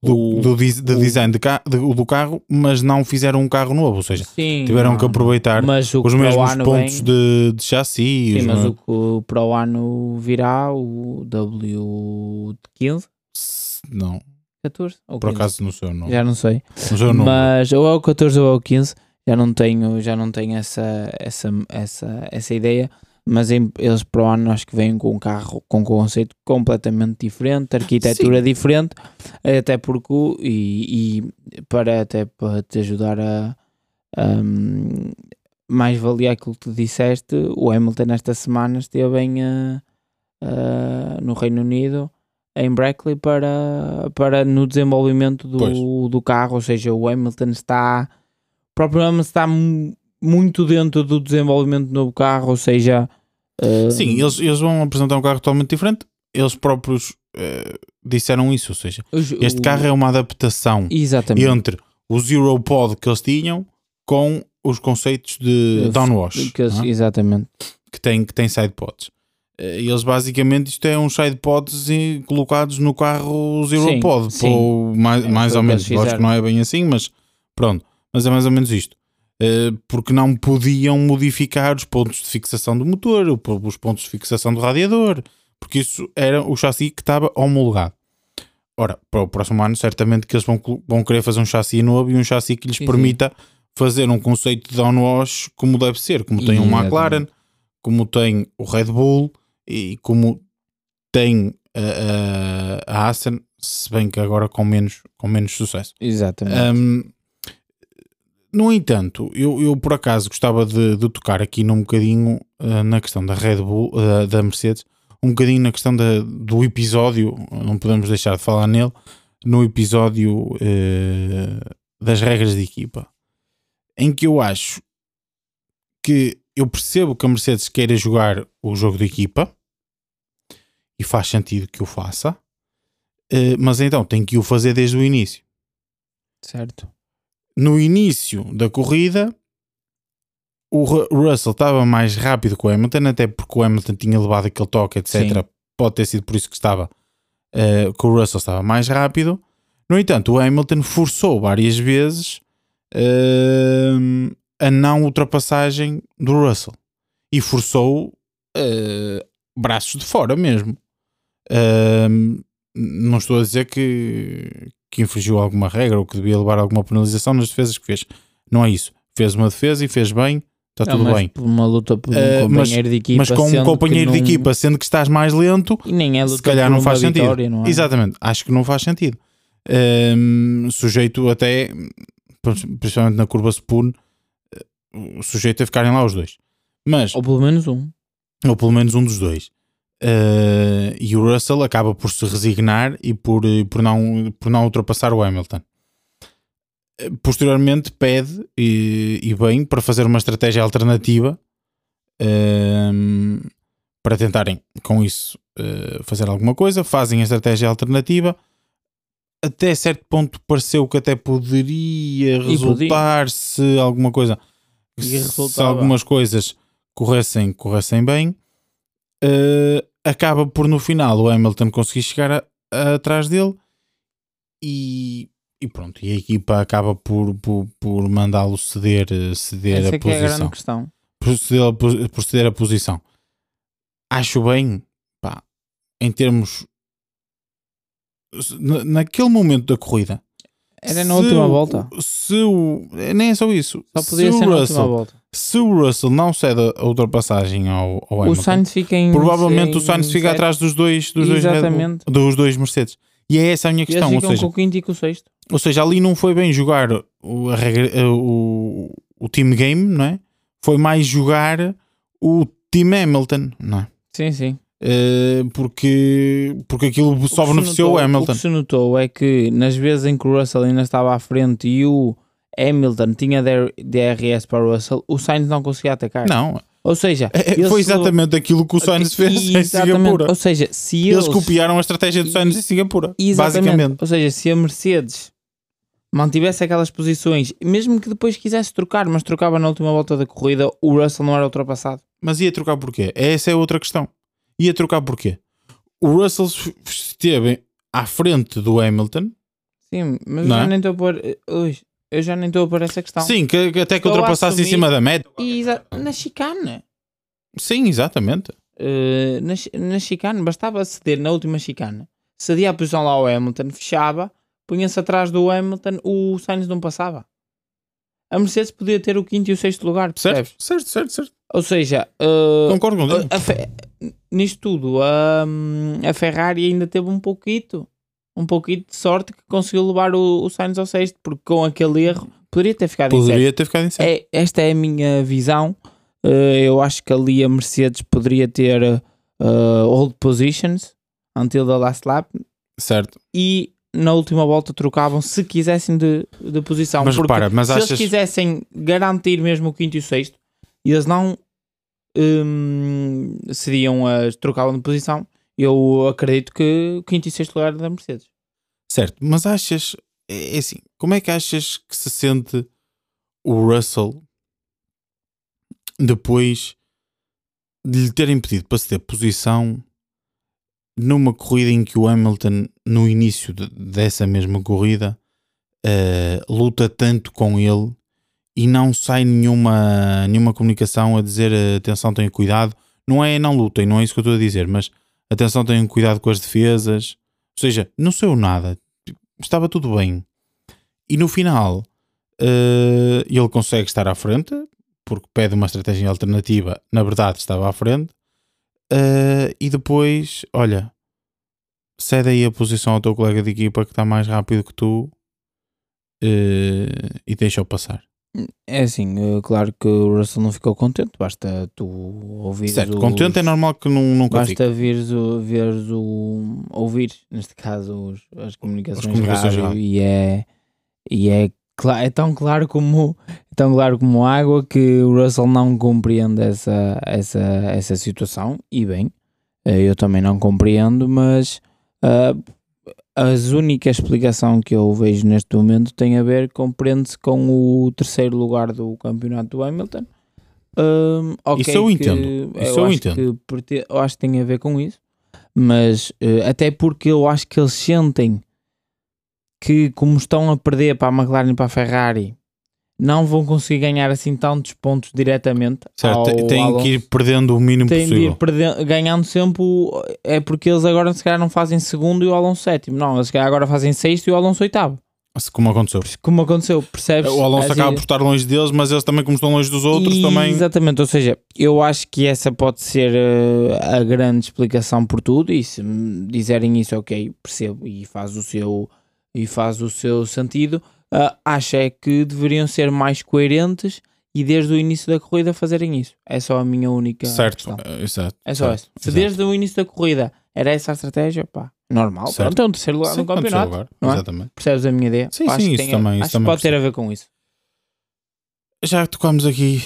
Do, do, do design de ca, do, do, carro, mas não fizeram um carro novo, ou seja, Sim, tiveram não, que aproveitar os mesmos pontos vem, de, de chassi. Sim, mas o, o para o ano virá o W15? Não. 14? Ou Por acaso não sei o nome. Já não sei. Não sei o nome. Mas ou é o 14 ou é o 15 já não tenho, já não tenho essa, essa, essa, essa ideia, mas em, eles para o ano acho que vêm com um carro com um conceito completamente diferente, arquitetura Sim. diferente, até porque e, e, para até para te ajudar a, a mais valia aquilo que tu disseste, o Hamilton esta semana esteve em, uh, uh, no Reino Unido em Brackley para, para no desenvolvimento do, do carro, ou seja, o Hamilton está próprio Amos está muito dentro do desenvolvimento do novo carro, ou seja. Uh... Sim, eles, eles vão apresentar um carro totalmente diferente. Eles próprios uh, disseram isso, ou seja, Os, este o... carro é uma adaptação Exatamente. entre o Zero Pod que eles tinham com os conceitos de downwash. Que eles, é? Exatamente. Que tem, que tem side pods. Eh, eles basicamente isto é um side pods colocados no carro Zero sim, Pod, sim. mais, é mais ou menos. Acho que não é bem assim, mas pronto mas é mais ou menos isto. Uh, porque não podiam modificar os pontos de fixação do motor, os pontos de fixação do radiador, porque isso era o chassi que estava homologado. Ora, para o próximo ano, certamente que eles vão, vão querer fazer um chassi novo e um chassi que lhes permita fazer um conceito de downwash como deve ser, como tem o um McLaren, como tem o Red Bull e como tem a, a, a Aston, se bem que agora com menos, com menos sucesso. Exatamente. Um, no entanto, eu, eu por acaso gostava de, de tocar aqui num bocadinho uh, na questão da Red Bull, uh, da Mercedes, um bocadinho na questão da, do episódio, não podemos deixar de falar nele, no episódio uh, das regras de equipa, em que eu acho que eu percebo que a Mercedes queira jogar o jogo de equipa e faz sentido que o faça, mas então tem que o fazer desde o início. Certo no início da corrida, o Russell estava mais rápido que o Hamilton, até porque o Hamilton tinha levado aquele toque, etc. Sim. Pode ter sido por isso que estava uh, que o Russell estava mais rápido. No entanto, o Hamilton forçou várias vezes uh, a não ultrapassagem do Russell e forçou uh, braços de fora mesmo. Não estou a dizer que, que infringiu alguma regra ou que devia levar alguma penalização nas defesas que fez. Não é isso. Fez uma defesa e fez bem, está tudo bem. Uma luta por um uh, companheiro mas, de equipa. Mas com um companheiro de equipa, sendo que estás mais lento, e nem é se calhar não faz sentido. Vitória, não é? Exatamente, acho que não faz sentido. Um, sujeito até, principalmente na curva Spoon, sujeito a ficarem lá os dois. Mas, ou pelo menos um. Ou pelo menos um dos dois. Uh, e o Russell acaba por se resignar e por, eh, por, não, por não ultrapassar o Hamilton. Eh, posteriormente pede, e, e bem, para fazer uma estratégia alternativa uh, para tentarem com isso uh, fazer alguma coisa. Fazem a estratégia alternativa. Até certo ponto pareceu que até poderia resultar se alguma coisa, se algumas coisas corressem, corressem bem uh, acaba por no final o Hamilton conseguir chegar a, a, atrás dele e, e, pronto, e a equipa acaba por, por, por mandá-lo ceder, ceder Essa a posição. É a grande questão. Proceder, proceder a posição. Acho bem, pá, em termos naquele momento da corrida. Era na última volta. Se o, nem é só isso. Só podia ser na Russell, última volta se o Russell não cede a ultrapassagem ao, ao Hamilton, o Sainz fica em, provavelmente o Sainz fica atrás dos dois, dos dois, Bull, dos dois Mercedes. E é essa a minha questão. Eles ou seja, com o quinto e com o sexto. Ou seja, ali não foi bem jogar o, regra, o, o team game, não é? Foi mais jogar o team Hamilton, não é? Sim, sim. Uh, porque, porque aquilo só beneficiou notou, o Hamilton. O que se notou é que nas vezes em que o Russell ainda estava à frente e o Hamilton tinha DRS para o Russell, o Sainz não conseguia atacar. Não. Ou seja, é, foi exatamente aquilo que o Sainz fez em Singapura. Ou seja, se eles, eles copiaram a estratégia do Sainz em Singapura, exatamente. basicamente. Ou seja, se a Mercedes mantivesse aquelas posições, mesmo que depois quisesse trocar, mas trocava na última volta da corrida, o Russell não era ultrapassado. Mas ia trocar porquê? Essa é outra questão. Ia trocar porquê? O Russell esteve à frente do Hamilton. Sim, mas já é? nem estou a pôr. Ui, eu já nem estou a pôr essa questão. Sim, que, que até que ultrapassasse em cima da meta. E na chicane. Sim, exatamente. Uh, na, na chicane, bastava ceder na última chicane. Cedia a posição lá ao Hamilton, fechava punha-se atrás do Hamilton, o Sainz não passava. A Mercedes podia ter o quinto e o sexto lugar, percebes? Certo, certo, certo. certo. Ou seja, uh, concordo com a, nisto tudo, a, a Ferrari ainda teve um pouquito, um pouquinho de sorte que conseguiu levar o, o Sainz ao sexto, porque com aquele erro poderia ter ficado poderia em Poderia ter ficado em sexto. É, esta é a minha visão. Uh, eu acho que ali a Mercedes poderia ter uh, hold positions until the last lap. Certo. E na última volta trocavam se quisessem de, de posição. Mas repara, mas se achas... eles quisessem garantir mesmo o quinto e o sexto, eles não hum, seriam as trocavam de posição. Eu acredito que quinto e sexto lugar da Mercedes. Certo, mas achas, é, é assim, como é que achas que se sente o Russell depois de lhe terem pedido para se ter posição numa corrida em que o Hamilton, no início de, dessa mesma corrida, uh, luta tanto com ele e não sai nenhuma, nenhuma comunicação a dizer atenção, tenham cuidado. Não é não lutem, não é isso que eu estou a dizer, mas atenção, tenham cuidado com as defesas. Ou seja, não saiu nada, estava tudo bem. E no final, uh, ele consegue estar à frente, porque pede uma estratégia alternativa, na verdade estava à frente, Uh, e depois, olha, cede aí a posição ao teu colega de equipa que está mais rápido que tu uh, e deixa-o passar. É assim, eh, claro que o Russell não ficou contente, basta tu ouvir. Certo, os, contente é normal que não, nunca Basta vires o, veres o. ouvir, neste caso, os, as comunicações, as comunicações rádio, e é. E é, é tão claro como tão claro como água que o Russell não compreende essa, essa, essa situação, e bem, eh, eu também não compreendo, mas uh, a única explicação que eu vejo neste momento tem a ver, compreende-se com o terceiro lugar do campeonato do Hamilton. Um, okay, isso eu entendo. Isso eu, eu entendo. Que, eu acho que tem a ver com isso, mas uh, até porque eu acho que eles sentem que, como estão a perder para a McLaren e para a Ferrari, não vão conseguir ganhar assim tantos pontos diretamente. Certo, têm que ir perdendo o mínimo têm possível. Perdendo, ganhando sempre. É porque eles agora se calhar não fazem segundo e o Alonso sétimo. Não, eles agora fazem sexto e o Alonso oitavo. Como aconteceu. Como aconteceu, percebes? O Alonso acaba por estar longe deles, mas eles também, como estão longe dos outros, e, também. Exatamente, ou seja, eu acho que essa pode ser uh, a grande explicação por tudo. E se me dizerem isso, ok, percebo e faz o seu, e faz o seu sentido uh, acho é que deveriam ser mais coerentes e desde o início da corrida fazerem isso. É só a minha única certo, questão. Uh, exato. É só certo, Se desde o início da corrida era essa a estratégia, pá, normal. Certo. Pronto, é um terceiro lugar sim, no campeonato. Lugar. Não é? Exatamente. Percebes a minha ideia? Sim, sim, isso tem, também. Acho isso também pode ter a ver com isso. Já tocamos aqui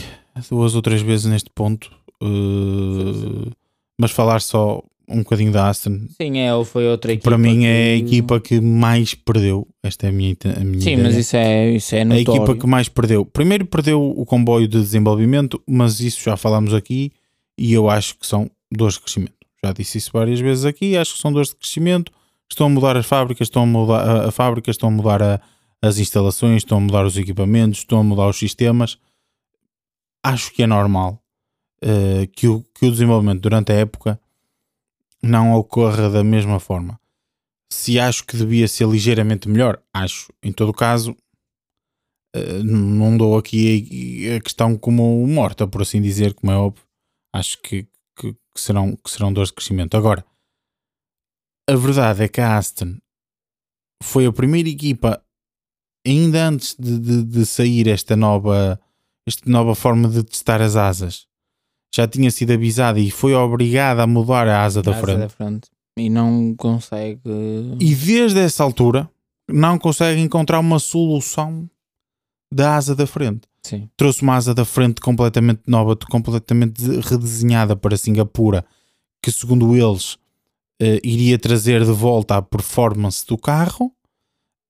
duas ou três vezes neste ponto, uh, mas falar só um bocadinho da Aston. Sim, é, foi outra equipa. Para mim que... é a equipa que mais perdeu. Esta é a minha, a minha Sim, ideia. mas isso é, isso é notório. A equipa que mais perdeu. Primeiro perdeu o comboio de desenvolvimento, mas isso já falámos aqui e eu acho que são dores de crescimento. Já disse isso várias vezes aqui, acho que são dores de crescimento. Estão a mudar as fábricas, estão a mudar a, a fábrica, estão a mudar a, as instalações, estão a mudar os equipamentos, estão a mudar os sistemas. Acho que é normal uh, que, o, que o desenvolvimento durante a época não ocorra da mesma forma. Se acho que devia ser ligeiramente melhor, acho. Em todo caso, eh, não dou aqui a questão como morta, por assim dizer, como é óbvio. Acho que, que, que serão, que serão dores de crescimento. Agora, a verdade é que a Aston foi a primeira equipa, ainda antes de, de, de sair esta nova, esta nova forma de testar as asas, já tinha sido avisada e foi obrigada a mudar a asa, da, asa frente. da frente. E não consegue. E desde essa altura não consegue encontrar uma solução da asa da frente. Sim. Trouxe uma asa da frente completamente nova, completamente redesenhada para Singapura, que segundo eles uh, iria trazer de volta a performance do carro.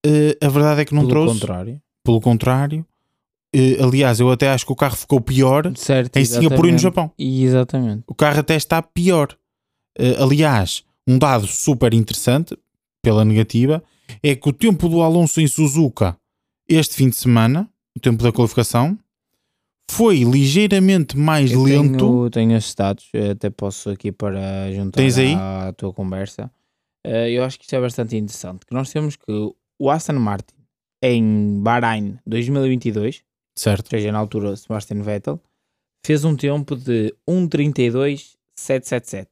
Uh, a verdade é que não Pelo trouxe. Contrário. Pelo contrário. Uh, aliás, eu até acho que o carro ficou pior certo, em Singapura e no Japão. Exatamente. O carro até está pior. aliás, um dado super interessante, pela negativa, é que o tempo do Alonso em Suzuka este fim de semana, o tempo da qualificação, foi ligeiramente mais eu lento. Tenho, tenho os status, até posso aqui para juntar à tua conversa. Uh, eu acho que isto é bastante interessante. Que nós temos que o Aston Martin em Bahrein 2022, certo. ou seja, na altura Sebastian Vettel, fez um tempo de 1.32.777.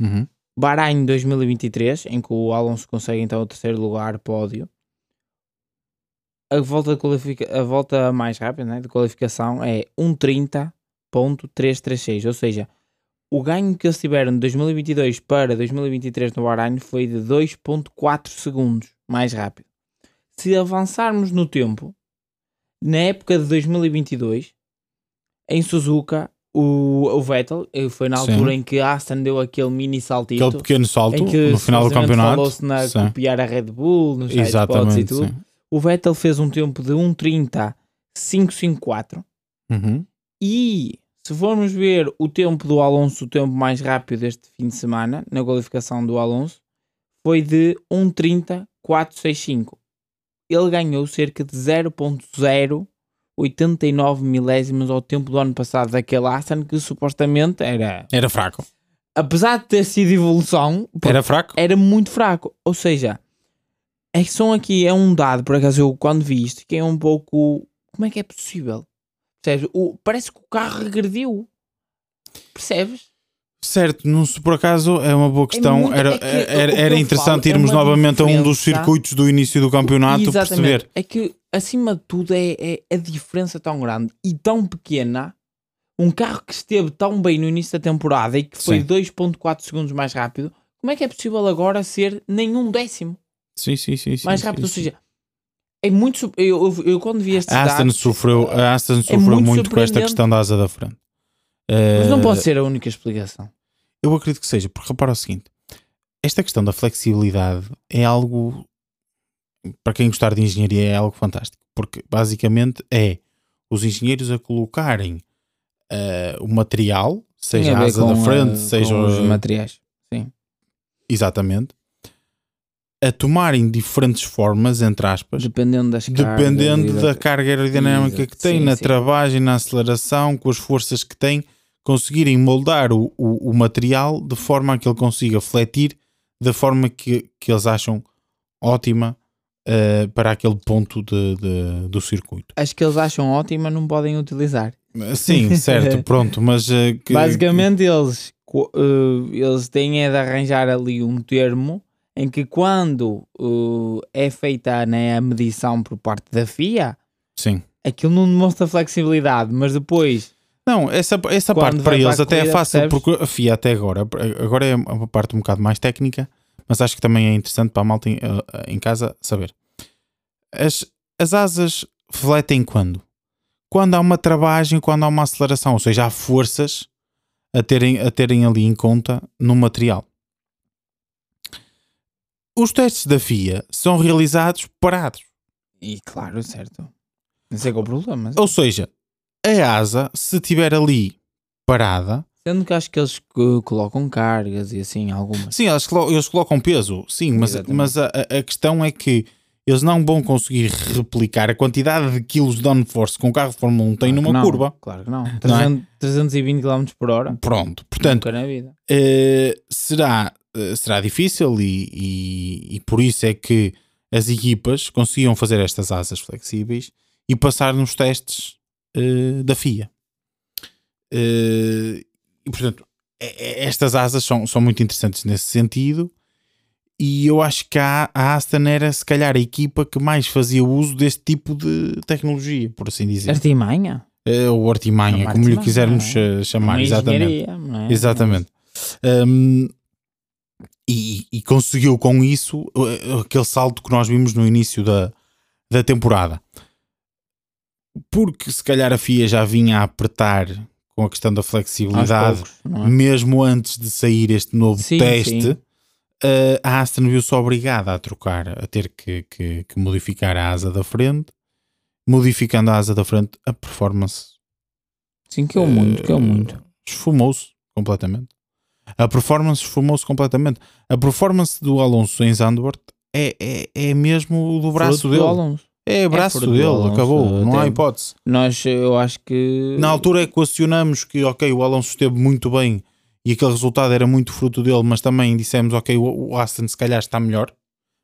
Uhum. Bahrein 2023, em que o Alonso consegue então o terceiro lugar, pódio. A volta, a volta mais rápida né, de qualificação é 1.30.336, ou seja, o ganho que eles tiveram de 2022 para 2023 no Bahrein foi de 2.4 segundos mais rápido. Se avançarmos no tempo, na época de 2022, em Suzuka, o, o Vettel, eh, foi na altura Sim. em que Aston deu aquele mini saltito. Aquele pequeno salto que no final do campeonato. falou-se na Sim. copiar a Red Bull, nos sidepods e Exatamente. tudo. sim. O Vettel fez um tempo de 1.30.554 Uhum. e se formos ver o tempo do Alonso, o tempo mais rápido deste fim de semana, na qualificação do Alonso, foi de 1.30.465. Ele ganhou cerca de 0.089 milésimos ao tempo do ano passado daquele Aston que supostamente era, Era fraco. apesar de ter sido evolução, Era fraco? era muito fraco. Ou seja, é que são aqui, é um dado, por acaso eu quando vi isto, que é um pouco. Como é que é possível? Percebes? O, parece que o carro regrediu. Percebes? Certo, não se por acaso é uma boa questão. muito- era, é que era, era interessante é irmos novamente a um dos circuitos do início do campeonato Exatamente. perceber. É que, acima de tudo, é, é a diferença tão grande e tão pequena. Um carro que esteve tão bem no início da temporada e que foi Sim. 2.4 segundos mais rápido, como é que é possível agora ser nenhum décimo Sim, sim, sim. mais sim, rápido? sim. Ou seja, é muito. Eu, eu, eu quando vi estes A Aston sofreu, a Aston sofreu é muito muito, com esta questão da asa da frente. Mas não Eh, pode ser a única explicação. Eu acredito que seja, porque repara o seguinte: esta questão da flexibilidade é algo, para quem gostar de engenharia, é algo fantástico, porque basicamente é os engenheiros a colocarem eh, o material, seja a asa da frente, eh, seja os materiais. exatamente, a tomarem diferentes formas, entre aspas, Dependendo das cargas dependendo e da carga aerodinâmica que tem, Sim, na sim. travagem, na aceleração, com as forças que tem, conseguirem moldar o, o, o material de forma a que ele consiga fletir da forma que, que eles acham ótima eh, para aquele ponto de, de- do circuito. As que eles acham ótima não podem utilizar. Sim, (laughs) certo, pronto, mas eh, que- Basicamente, eles, co- eh, eles têm é de arranjar ali um termo em que quando é feita né, a medição por parte da FIA, sim. aquilo não demonstra flexibilidade, mas depois Não, essa, essa Quando parte para eles até é corrida, fácil, percebes? porque a FIA até agora, agora é uma parte um bocado mais técnica, mas acho que também é interessante para a malta em, eh, em casa saber. As, as asas fletem quando? Quando há uma travagem, quando há uma aceleração, ou seja, há forças a terem, a terem ali em conta no material. Os testes da FIA são realizados parados. E claro, certo. Não sei qual é o problema. Ou seja, a asa, se estiver ali parada, Sendo que acho que eles co- colocam cargas e assim, algumas. Sim, eles, colo- eles colocam peso, sim, mas, Exatamente. mas a, a- questão é que eles não vão conseguir replicar a quantidade de quilos de downforce que um carro de Fórmula 1 tem Claro numa não, curva. Claro que não. Não é? 300, 320 km por hora. Pronto, portanto, eh, será, eh, será difícil e, e- e por isso é que as equipas conseguiam fazer estas asas flexíveis e passar nos testes eh, da FIA. Eh, e portanto, estas asas são, são muito interessantes nesse sentido. E eu acho que a, a Aston era se calhar a equipa que mais fazia uso deste tipo de tecnologia, por assim dizer. Artimanha? Uh, o artimanha, como lhe quisermos é? chamar, exatamente. É? Exatamente. Um, e, e, conseguiu com isso aquele salto que nós vimos no início da, da temporada. Porque se calhar a FIA já vinha a apertar com a questão da flexibilidade, poucos, é? mesmo antes de sair este novo sim, teste, sim. Uh, a Aston viu-se obrigada a trocar, a ter que, que, que, modificar a asa da frente. Modificando a asa da frente, a performance. Sim, que é uh, muito, que é muito. Esfumou-se completamente. A performance esfumou-se completamente. A performance do Alonso em Zandvoort é, é, é mesmo do braço Fruto dele. Do Alonso. É, é braço é dele, Alonso, acabou, não há hipótese. Nós, eu acho que. Na altura equacionamos que, ok, o Alonso esteve muito bem e aquele resultado era muito fruto dele, mas também dissemos, ok, o Aston se calhar está melhor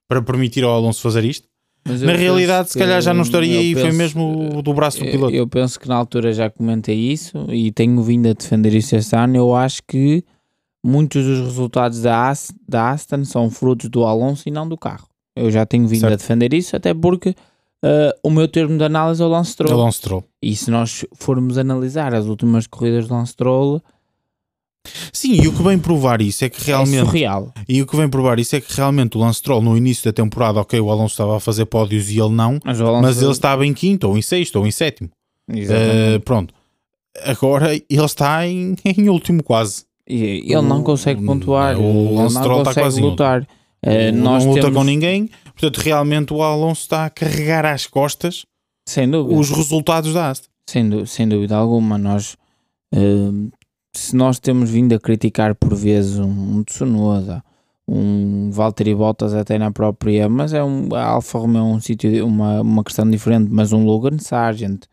para permitir ao Alonso fazer isto. Na realidade, se calhar já não estaria aí, foi mesmo do braço do piloto. Eu penso que na altura já comentei isso e tenho vindo a defender isso este ano. Eu acho que muitos dos resultados da, As da Aston são frutos do Alonso e não do carro. Eu já tenho vindo certo. a defender isso, até porque uh, o meu termo de análise é o Lance Stroll. É o Lance Stroll. E se nós formos analisar as últimas corridas do Lance Stroll. Sim, e o que vem provar isso é que é realmente. É surreal. E o que vem provar isso é que realmente o Lance Stroll no início da temporada, ok, o Alonso estava a fazer pódios e ele não, mas, mas ele estava em quinto, ou em sexto, ou em sétimo. Uh, pronto. Agora ele está em, (laughs) em último quase. E ele não consegue pontuar. O Lance Stroll está quase lutar. Uh, não luta com ninguém. Portanto, realmente o Alonso está a carregar às costas sem dúvida. os resultados da Aston. Sem, sem dúvida alguma. Nós, uh, se nós temos vindo a criticar por vezes um, um Tsunoda, um Valtteri Bottas até na própria, mas é um a Alfa Romeo é um sítio, uma, uma questão diferente, mas um Logan Sargent,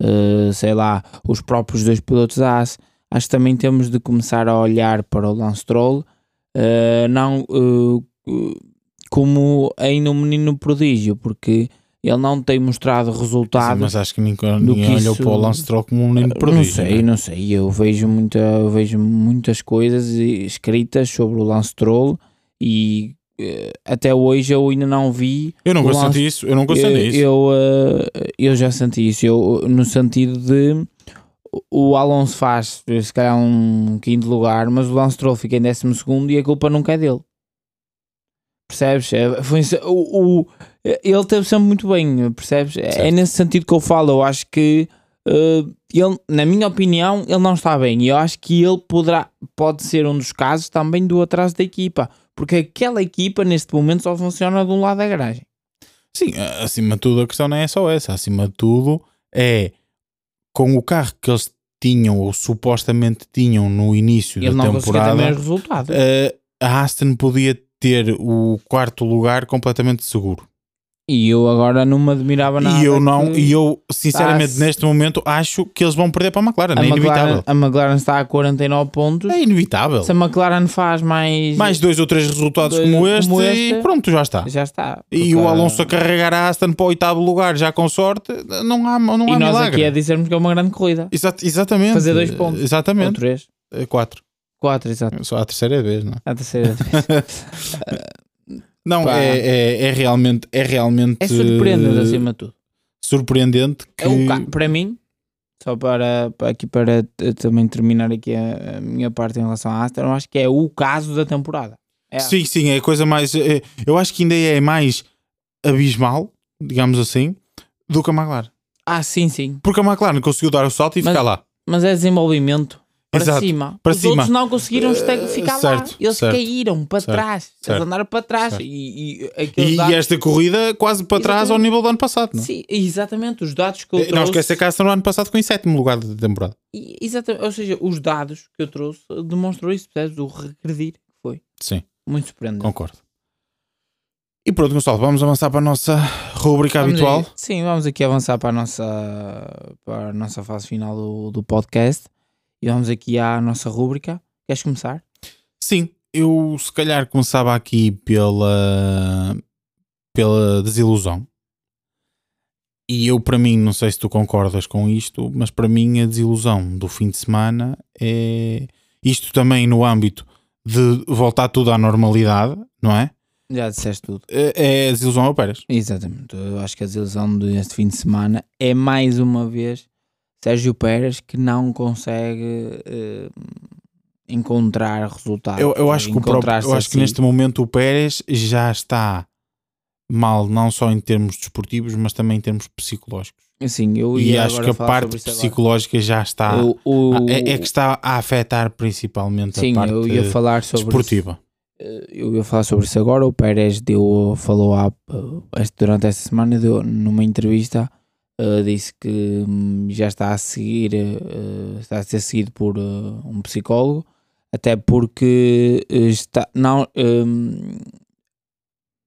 uh, sei lá, os próprios dois pilotos da AS, acho que também temos de começar a olhar para o Lance Stroll, uh, não uh, como ainda um menino prodígio, porque ele não tem mostrado resultado. Sim, mas acho que ninguém, ninguém olhou isso... para o Lance Stroll como um menino prodígio. Não sei, né? não sei. Eu vejo, muita, eu vejo muitas coisas escritas sobre o Lance Stroll e uh, até hoje eu ainda não vi. Eu não gostei Lance... disso, eu não gostei eu, disso. Eu, uh, eu já senti isso, eu, no sentido de o Alonso faz se calhar um quinto lugar, mas o Lance Stroll fica em décimo segundo e a culpa nunca é dele. Percebes? É, foi, o, o, ele teve sempre muito bem, percebes? É, é nesse sentido que eu falo. Eu acho que uh, ele, na minha opinião, ele não está bem. E eu acho que ele poderá, pode ser um dos casos também do atraso da equipa, porque aquela equipa neste momento só funciona de um lado da garagem. Sim, acima de tudo, a questão não é só essa. Acima de tudo, é com o carro que eles tinham ou supostamente tinham no início ele da temporada. Resultado. Uh, a Aston podia ter o quarto lugar completamente seguro. E eu agora não me admirava nada. E eu não, e eu sinceramente neste momento acho que eles vão perder para a McLaren, a é McLaren, inevitável. A McLaren está a 49 pontos. É inevitável. Se a McLaren faz mais mais dois ou três resultados dois, como, este, como, este, e pronto, já está. Já está. E o Alonso a carregar a Aston para o oitavo lugar já com sorte, não há não há E nós milagre. aqui a dizermos que é uma grande corrida. Exato, exatamente. Fazer dois pontos. Exatamente. Ou três. É, quatro. Quatro, exato. Só a terceira vez, não é? A terceira vez. (laughs) não, é, é, é, realmente. É, realmente, é surpreendente acima de tudo. Surpreendente que. É o, para mim, só para, para aqui para também terminar aqui a, a, minha parte em relação à Aston, eu acho que é o caso da temporada. É sim, sim, é a coisa mais. É, eu acho que ainda é mais abismal, digamos assim, do que a McLaren. Ah, sim, sim. Porque a McLaren conseguiu dar o salto e mas, ficar lá. Mas é desenvolvimento para Exato, cima. Para Os cima. outros não conseguiram uh, ficar certo, lá. Eles certo, caíram para certo, trás. Eles andaram para trás. E, e, e dados... esta corrida quase para trás ao nível do ano passado. Não? É? Sim, exatamente. Os dados que eu trouxe. Não esqueça que a no ano passado ficou em sétimo lugar da temporada. Exatamente. Ou seja, os dados que eu trouxe demonstrou isso. Percebes? O regredir que foi. Sim. Muito surpreendente. Concordo. E pronto, Gonçalo, vamos avançar para a nossa rubrica vamos habitual. Aí, sim, vamos aqui avançar para a nossa, para a nossa fase final do, do podcast. E vamos aqui à nossa rúbrica. Queres começar? Sim, eu se calhar começava aqui pela, pela desilusão. E eu, para mim, não sei se tu concordas com isto, mas para mim a desilusão do fim de semana é isto também no âmbito de voltar tudo à normalidade, não é? Já disseste tudo. É, é a desilusão ao Pérez. Exatamente. Eu acho que a desilusão deste fim de semana é mais uma vez Sérgio Pérez que não consegue uh, encontrar resultados. Eu, eu acho, que, o próprio, eu acho que neste momento o Pérez já está mal, não só em termos desportivos, mas também em termos psicológicos. Sim, eu e acho que a parte psicológica já está o, o, é, é, que está a afetar principalmente sim, a parte eu ia falar sobre desportiva. Eh, eu ia falar sobre isso agora. O Pérez deu, falou a, eh, durante esta semana, deu, numa entrevista, uh, disse que um, já está a seguir, uh, está a ser seguido por uh, um psicólogo, até porque está, não, um,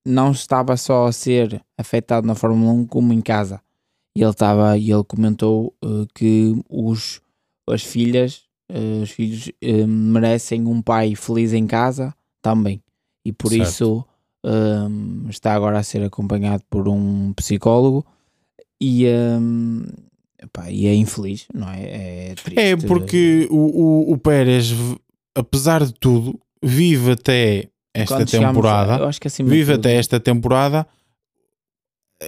não estava só a ser afetado na Fórmula 1 como em casa. E ele estava, e ele comentou que os, as filhas, os filhos merecem um pai feliz em casa também. E por certo. isso um, está agora a ser acompanhado por um psicólogo e, um, epá, e é infeliz, não é? É, triste. é porque o, o, o Pérez, apesar de tudo, vive até esta Quando temporada. Chegamos, assim vive até esta temporada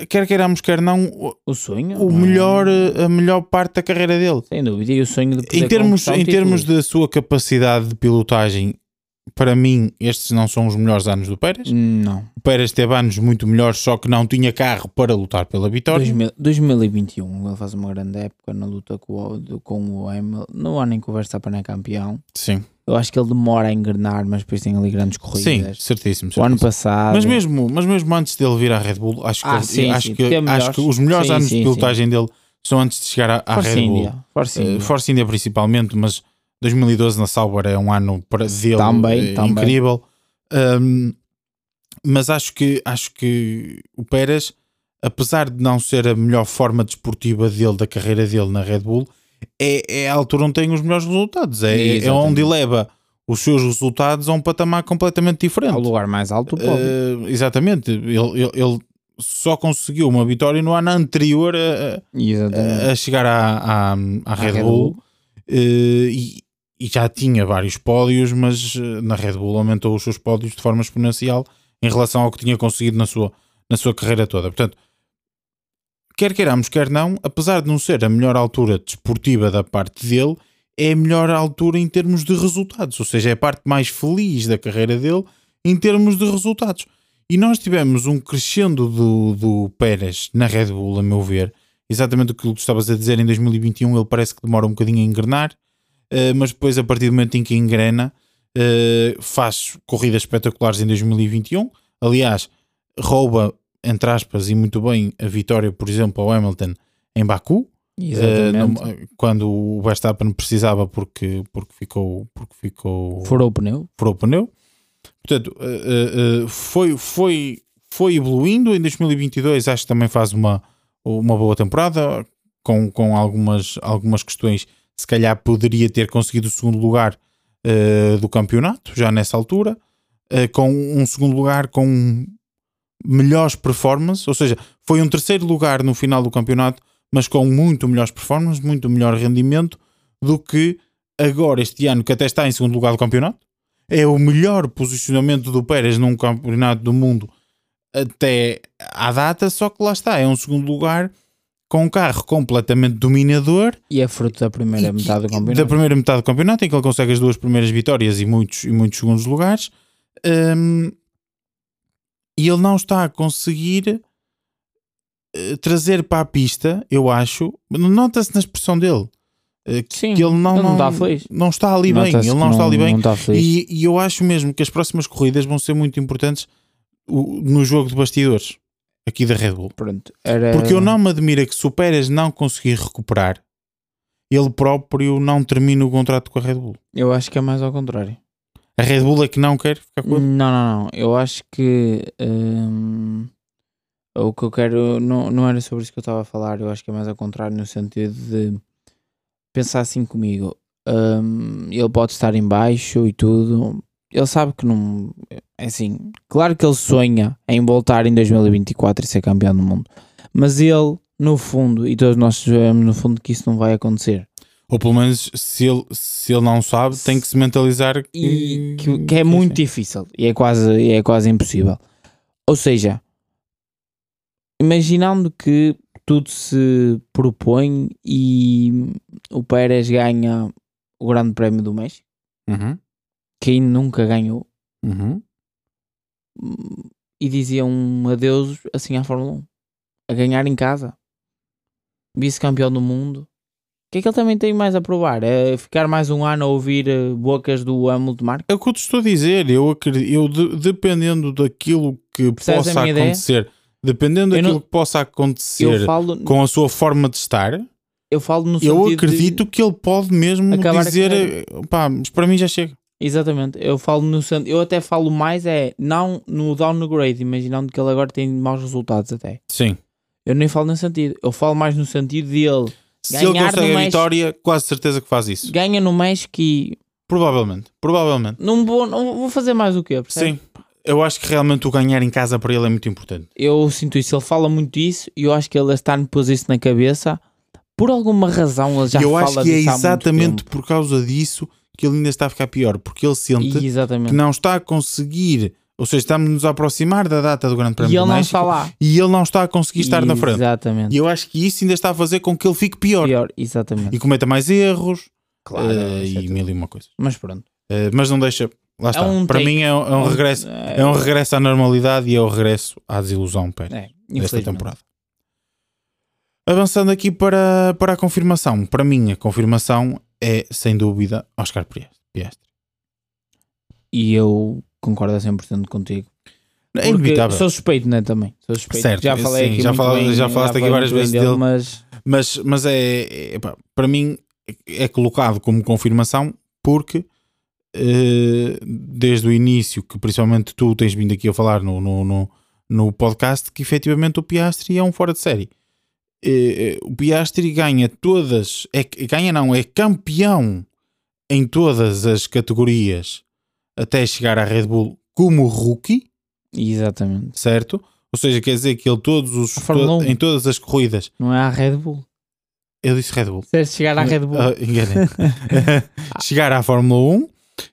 quer queiramos, quer não, o sonho, o melhor, é? a melhor parte da carreira dele. Sem dúvida, e o sonho de em termos, em termos da sua capacidade de pilotagem para mim, estes não são os melhores anos do Pérez. Não. O Pérez teve anos muito melhores, só que não tinha carro para lutar pela vitória. 2000, 2021, ele faz uma grande época na luta com o, com o Hamilton. Não há nem conversa para nem campeão. Sim. Eu acho que ele demora a engrenar, mas depois tem ali grandes corridas. Sim, certíssimo. certíssimo. O ano passado. Mas mesmo, mas mesmo antes dele vir à Red Bull, acho que, ah, sim, acho, sim. Que, acho que os melhores sim, anos de pilotagem dele são antes de chegar à, à Red Bull. India. Force India. Uh, Force India principalmente, mas 2012 na Sauber é um ano para dele também, também. incrível. Um, mas acho que, acho que o Pérez, apesar de não ser a melhor forma desportiva dele, da carreira dele na Red Bull, é, é a altura onde tem os melhores resultados. É, é onde leva os seus resultados a um patamar completamente diferente. Ao lugar mais alto do Uh, exatamente. Ele, ele, ele, só conseguiu uma vitória no ano anterior a, a, a chegar à, à, à Red, Red, Bull. Bull. Uh, e, e já tinha vários pódios, mas eh, na Red Bull aumentou os seus pódios de forma exponencial em relação ao que tinha conseguido na sua, na sua carreira toda. Portanto, quer queiramos, quer não, apesar de não ser a melhor altura desportiva da parte dele, é a melhor altura em termos de resultados, ou seja, é a parte mais feliz da carreira dele em termos de resultados. E nós tivemos um crescendo do, do Pérez na Red Bull, a meu ver, exatamente o que tu estavas a dizer em 2021, ele parece que demora um bocadinho a engrenar, uh, mas depois, a partir do momento em que engrena, uh, faz corridas espetaculares em 2021. Aliás, rouba, entre aspas, e muito bem, a vitória, por exemplo, ao Hamilton em Baku. Uh, quando o Verstappen precisava porque, porque ficou porque ficou furou o pneu furou o pneu portanto foi, foi, foi evoluindo em 2022 acho que também faz uma, uma boa temporada com, com algumas, algumas questões se calhar poderia ter conseguido o segundo lugar uh, do campeonato, já nessa altura, uh, com um segundo lugar com melhores performances, ou seja, foi um terceiro lugar no final do campeonato, mas com muito melhores performances, muito melhor rendimento do que agora este ano, que até está em segundo lugar do campeonato. É o melhor posicionamento do Pérez num campeonato do mundo até à data, só que lá está, é um segundo lugar com um carro completamente dominador. E é fruto da primeira metade do campeonato. Da primeira metade do campeonato, em que ele consegue as duas primeiras vitórias e muitos, e muitos segundos lugares. Um, e ele não está a conseguir uh, trazer para a pista, eu acho. Nota-se na expressão dele. Uh, Sim, que ele não, não, não, está não está ali bem. Ele não, não, está ali bem. Está e, e, eu acho mesmo que as próximas corridas vão ser muito importantes no jogo de bastidores aqui da Red Bull. Pronto, era... Porque eu não me admira que se o Pérez não conseguir recuperar, ele próprio não termine o contrato com a Red Bull. Eu acho que é mais ao contrário. A Red Bull é que não quer ficar com ele? Não, não, não. Eu acho que hum, o que eu quero não, não era sobre isso que eu estava a falar. Eu acho que é mais ao contrário, no sentido de pensar assim comigo. Hum, ele pode estar em baixo e tudo, ele sabe que não. É assim, claro que ele sonha em voltar em 2024 e ser campeão do mundo, mas ele, no fundo, e todos nós sabemos no fundo que isso não vai acontecer. Ou pelo menos, se ele, se ele não sabe, tem que se mentalizar que, e, que, que é muito difícil e é quase, é quase impossível. Ou seja, imaginando que tudo se propõe e o Pérez ganha o Grande Prémio do México, Uhum. Quem nunca ganhou, Uhum. e dizia um adeus assim à Fórmula 1, a ganhar em casa, vice-campeão do mundo. O que é que ele também tem mais a provar? É ficar mais um ano a ouvir eh, bocas do Hamilton Mark? É o que eu te estou a dizer. Eu acredito, eu de- dependendo daquilo que Percebes possa minha ideia? acontecer, dependendo Eu daquilo não- que possa acontecer falo, com a sua forma de estar, eu falo no eu acredito de, que ele pode mesmo dizer, eh, pá, mas para mim já chega. Exatamente, eu falo no eu até falo mais é não no downgrade, imaginando que ele agora tem maus resultados até. Sim. Eu nem falo nesse sentido, eu falo mais no sentido de ele Se ele consegue a vitória, quase certeza que faz isso. ganha no México e Provavelmente. Provavelmente. não vou, não vou fazer mais o quê? percebe? Sim. Eu acho que realmente o ganhar em casa para ele é muito importante. Eu sinto isso, ele fala muito isso e eu acho que ele está me pôs isso na cabeça. Por alguma razão ele já eu fala acho que é exatamente por causa disso que ele ainda está a ficar pior, porque ele sente exatamente. que não está a conseguir, ou seja, estamos nos a aproximar da data do Grande Prémio E ele não México está lá. e ele não está a conseguir estar na frente. Exatamente. E eu acho que isso ainda está a fazer com que ele fique pior, Pior, exatamente. e cometa mais erros Claro, é e mil e uma coisa. Mas pronto. Eh, mas não deixa, lá está. um para take. mim é, um- é um regresso, é um regresso à normalidade e é o regresso à desilusão Pérez, É, desta temporada. Avançando aqui para, para a confirmação, para mim a confirmação é sem dúvida Oscar Piastri. E eu concordo a 100% contigo. É inevitável. Sou suspeito, né? Também. Sou suspeito. Certo, já falei sim, aqui já fala- bem, já falaste aqui falei várias vezes dele. Mas Mas, mas é, é, pá, para mim é colocado como confirmação porque eh, desde o início, que principalmente tu tens vindo aqui a falar no, no, no, no podcast, que efetivamente o Piastri é um fora de série. Eh, eh, o Piastri ganha todas, é, ganha não, é campeão em todas as categorias até chegar à Red Bull como rookie, exatamente. certo? Ou seja, quer dizer que ele todos os, to- 1. em todas as corridas, Não é a Red Bull. eu disse Red Bull. Se chegar à Red Bull. Enganei. (laughs) (laughs) Chegar à Fórmula 1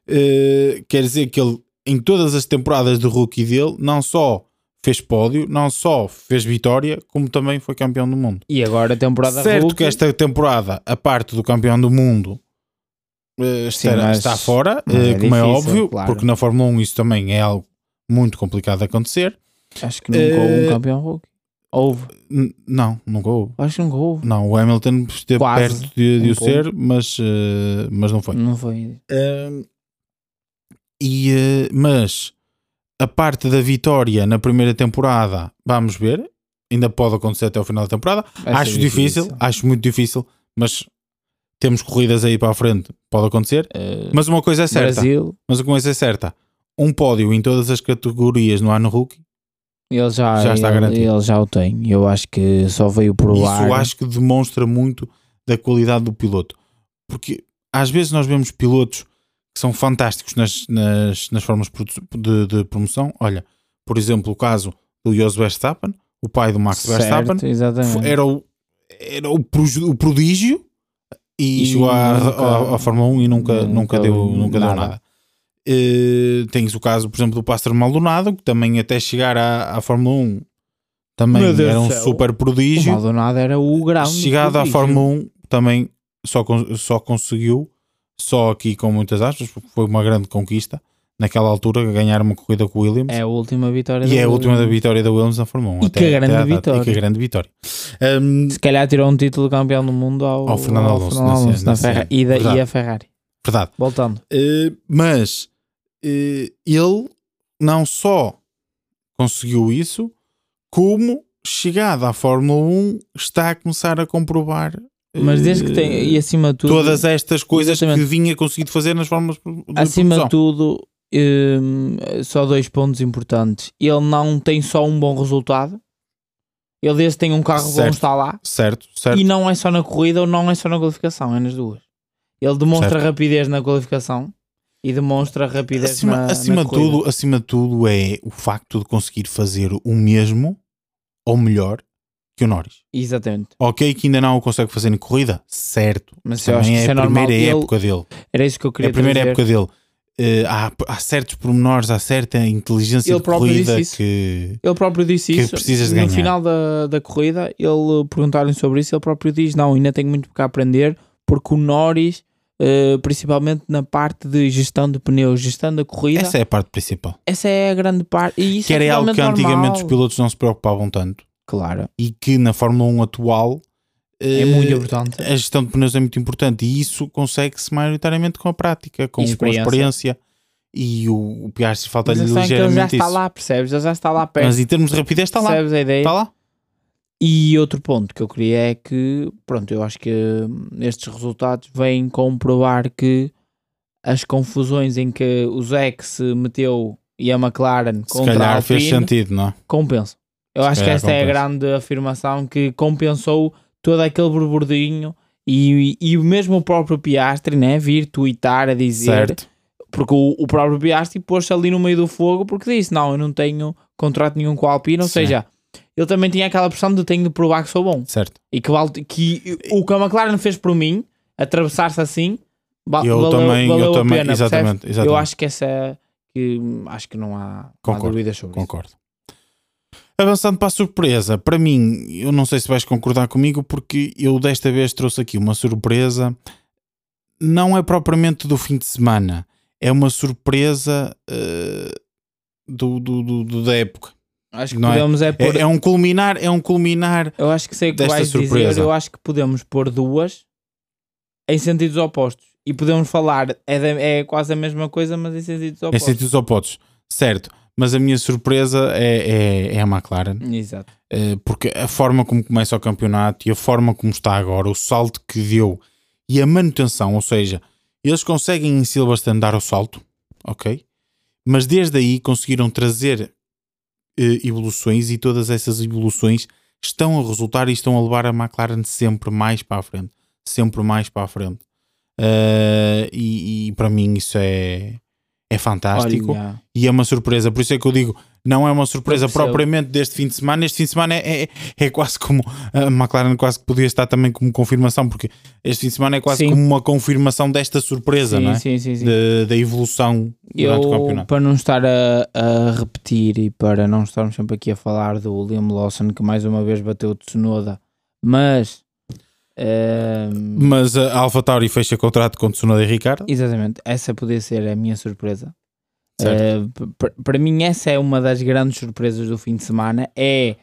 eh, quer dizer que ele, em todas as temporadas de rookie dele, não só fez pódio, não só fez vitória, como também foi campeão do mundo. E agora a temporada certo rookie, que esta temporada, a parte do campeão do mundo, eh, Sim, mas- está fora, mas eh, é como é difícil, óbvio, claro. porque na Fórmula 1 isso também é algo muito complicado de acontecer. Acho que nunca houve Eh, um campeão rookie. Houve. N- não, nunca houve. Acho que nunca houve. Não, o Hamilton esteve Quase. perto de, de Um o ser, mas, eh, mas não foi. Não foi. Um, e, eh, mas a parte da vitória na primeira temporada, vamos ver, ainda pode acontecer até ao final da temporada. Vai acho difícil, acho muito difícil, mas temos corridas aí para a frente, pode acontecer. Eh, Mas uma coisa é certa, Brasil, mas uma coisa é certa, um pódio em todas as categorias no ano rookie, ele já, Já está ele, garantido. ele já o tem. Eu acho que só veio provar. isso acho que demonstra muito da qualidade do piloto. Porque às vezes nós vemos pilotos que são fantásticos nas, nas, nas formas de, de promoção. Olha, por exemplo, o caso do Jos Verstappen, o pai do Max Verstappen, certo, exatamente. fo- era o, era o, o prodígio e, E chegou à, Fórmula 1 e nunca, nunca, nunca deu, nunca deu nada. nada. Eh, tens o caso, por exemplo, do Pastor Maldonado, que também até chegar à, à Fórmula 1 também era um céu. super O prodígio. Maldonado era o grande. Chegado à. Fórmula 1 também só, só conseguiu, só aqui com muitas aspas, porque foi uma grande conquista naquela altura ganhar uma corrida com o Williams. É a última vitória e é a última da Williams. vitória da Williams na Fórmula 1. E que grande data. vitória. E que grande vitória. Hum, Se calhar tirou um título de campeão do mundo ao, Ao Fernando Alonso, nesse- Alonso na nesse Ferrari. ano. E, da, e a Ferrari. verdade. Voltando. Eh, mas eh, ele não só conseguiu isso, como chegado à Fórmula 1 está a começar a comprovar Mas desde que tem. E acima de tudo. todas estas coisas Exatamente. que vinha conseguido fazer nas formas de acima produção. de tudo, hum, só dois pontos importantes. Ele não tem só um bom resultado. Ele desde que tem um carro bom Certo. está lá. Certo, certo. E não é só na corrida ou não é só na qualificação, é nas duas. Ele demonstra Certo. rapidez na qualificação e demonstra rapidez acima na, acima na corrida. tudo, acima de tudo é o facto de conseguir fazer o mesmo ou melhor que o Norris. Exatamente. Ok, que ainda não o consegue fazer em corrida, certo. Mas eu acho Também que é a é normal. primeira época dele. Era isso que eu É queria a primeira trazer. época dele. Uh, há, há certos pormenores, há certa inteligência ele de corrida que ele próprio disse que isso precisas no ganhar. final da, da corrida. Ele perguntaram sobre isso. Ele próprio diz: Não, ainda tenho muito para aprender, porque o Norris, uh, principalmente na parte de gestão de pneus, gestão da corrida, essa é a parte principal. Essa é a grande parte. E isso que é era algo que normal. antigamente os pilotos não se preocupavam tanto. Claro. E que na Fórmula 1 atual é muito importante. A gestão de pneus é muito importante e isso consegue-se maioritariamente com a prática, com, experiência. com a experiência. E o, o Piastri falta-lhe ligeiramente ele já isso. está lá, percebes? Ele já está lá perto. Mas em termos de rapidez está lá. Percebes a ideia? Está lá. E outro ponto que eu queria é que, pronto, eu acho que estes resultados vêm comprovar que as confusões em que o Zé se meteu e a McLaren Se contra calhar a Alpine, fez sentido, não é? compensam. Eu acho que esta compensa. é a grande afirmação que compensou todo aquele burburdinho e, e, e mesmo o próprio Piastri, né, vir tweetar a dizer, certo. porque o, o próprio Piastri pôs-se ali no meio do fogo porque disse: Não, eu não tenho contrato nenhum com a Alpine, ou Sim. seja, ele também tinha aquela pressão de tenho de provar que sou bom. Certo. E que, que o que a McLaren fez por mim, atravessar-se assim, eu valeu, também, valeu eu também, pena, exatamente, exatamente, Eu acho que essa é, que acho que não há, concordo, não há dúvidas sobre concordo. isso. Avançando para a surpresa, para mim, eu não sei se vais concordar comigo, porque eu desta vez trouxe aqui uma surpresa, não é propriamente do fim de semana, é uma surpresa uh, do, do, do, do, da época. Acho que não podemos é, é, pôr... é, é um culminar, é um culminar. Eu acho que sei o que vais surpresa. dizer, eu acho que podemos pôr duas em sentidos opostos. E podemos falar, é, de, é quase a mesma coisa, mas em sentidos opostos. Em sentidos opostos, certo mas a minha surpresa é, é, é a McLaren. Exato. Uh, porque a forma como começa o campeonato e a forma como está agora, o salto que deu e a manutenção, ou seja, eles conseguem em Silverstone dar o salto, ok? Mas desde aí conseguiram trazer uh, evoluções e todas essas evoluções estão a resultar e estão a levar a McLaren sempre mais para a frente. Sempre mais para a frente. Uh, e, e para mim isso é é fantástico Olha. e é uma surpresa. Por isso é que eu digo, não é uma surpresa propriamente deste fim de semana. Este fim de semana é, é, é, quase como a McLaren quase que podia estar também como confirmação, porque este fim de semana é quase sim. como uma confirmação desta surpresa, sim, não é? Sim, sim, sim. Da evolução durante eu, o campeonato. Para não estar a, a, repetir e para não estarmos sempre aqui a falar do Liam Lawson, que mais uma vez bateu o Tsunoda, mas mas a Alpha Tauri fecha contrato com Tsunoda e Ricardo. Exatamente, essa podia ser a minha surpresa. Uh, para mim, essa é uma das grandes surpresas do fim de semana: é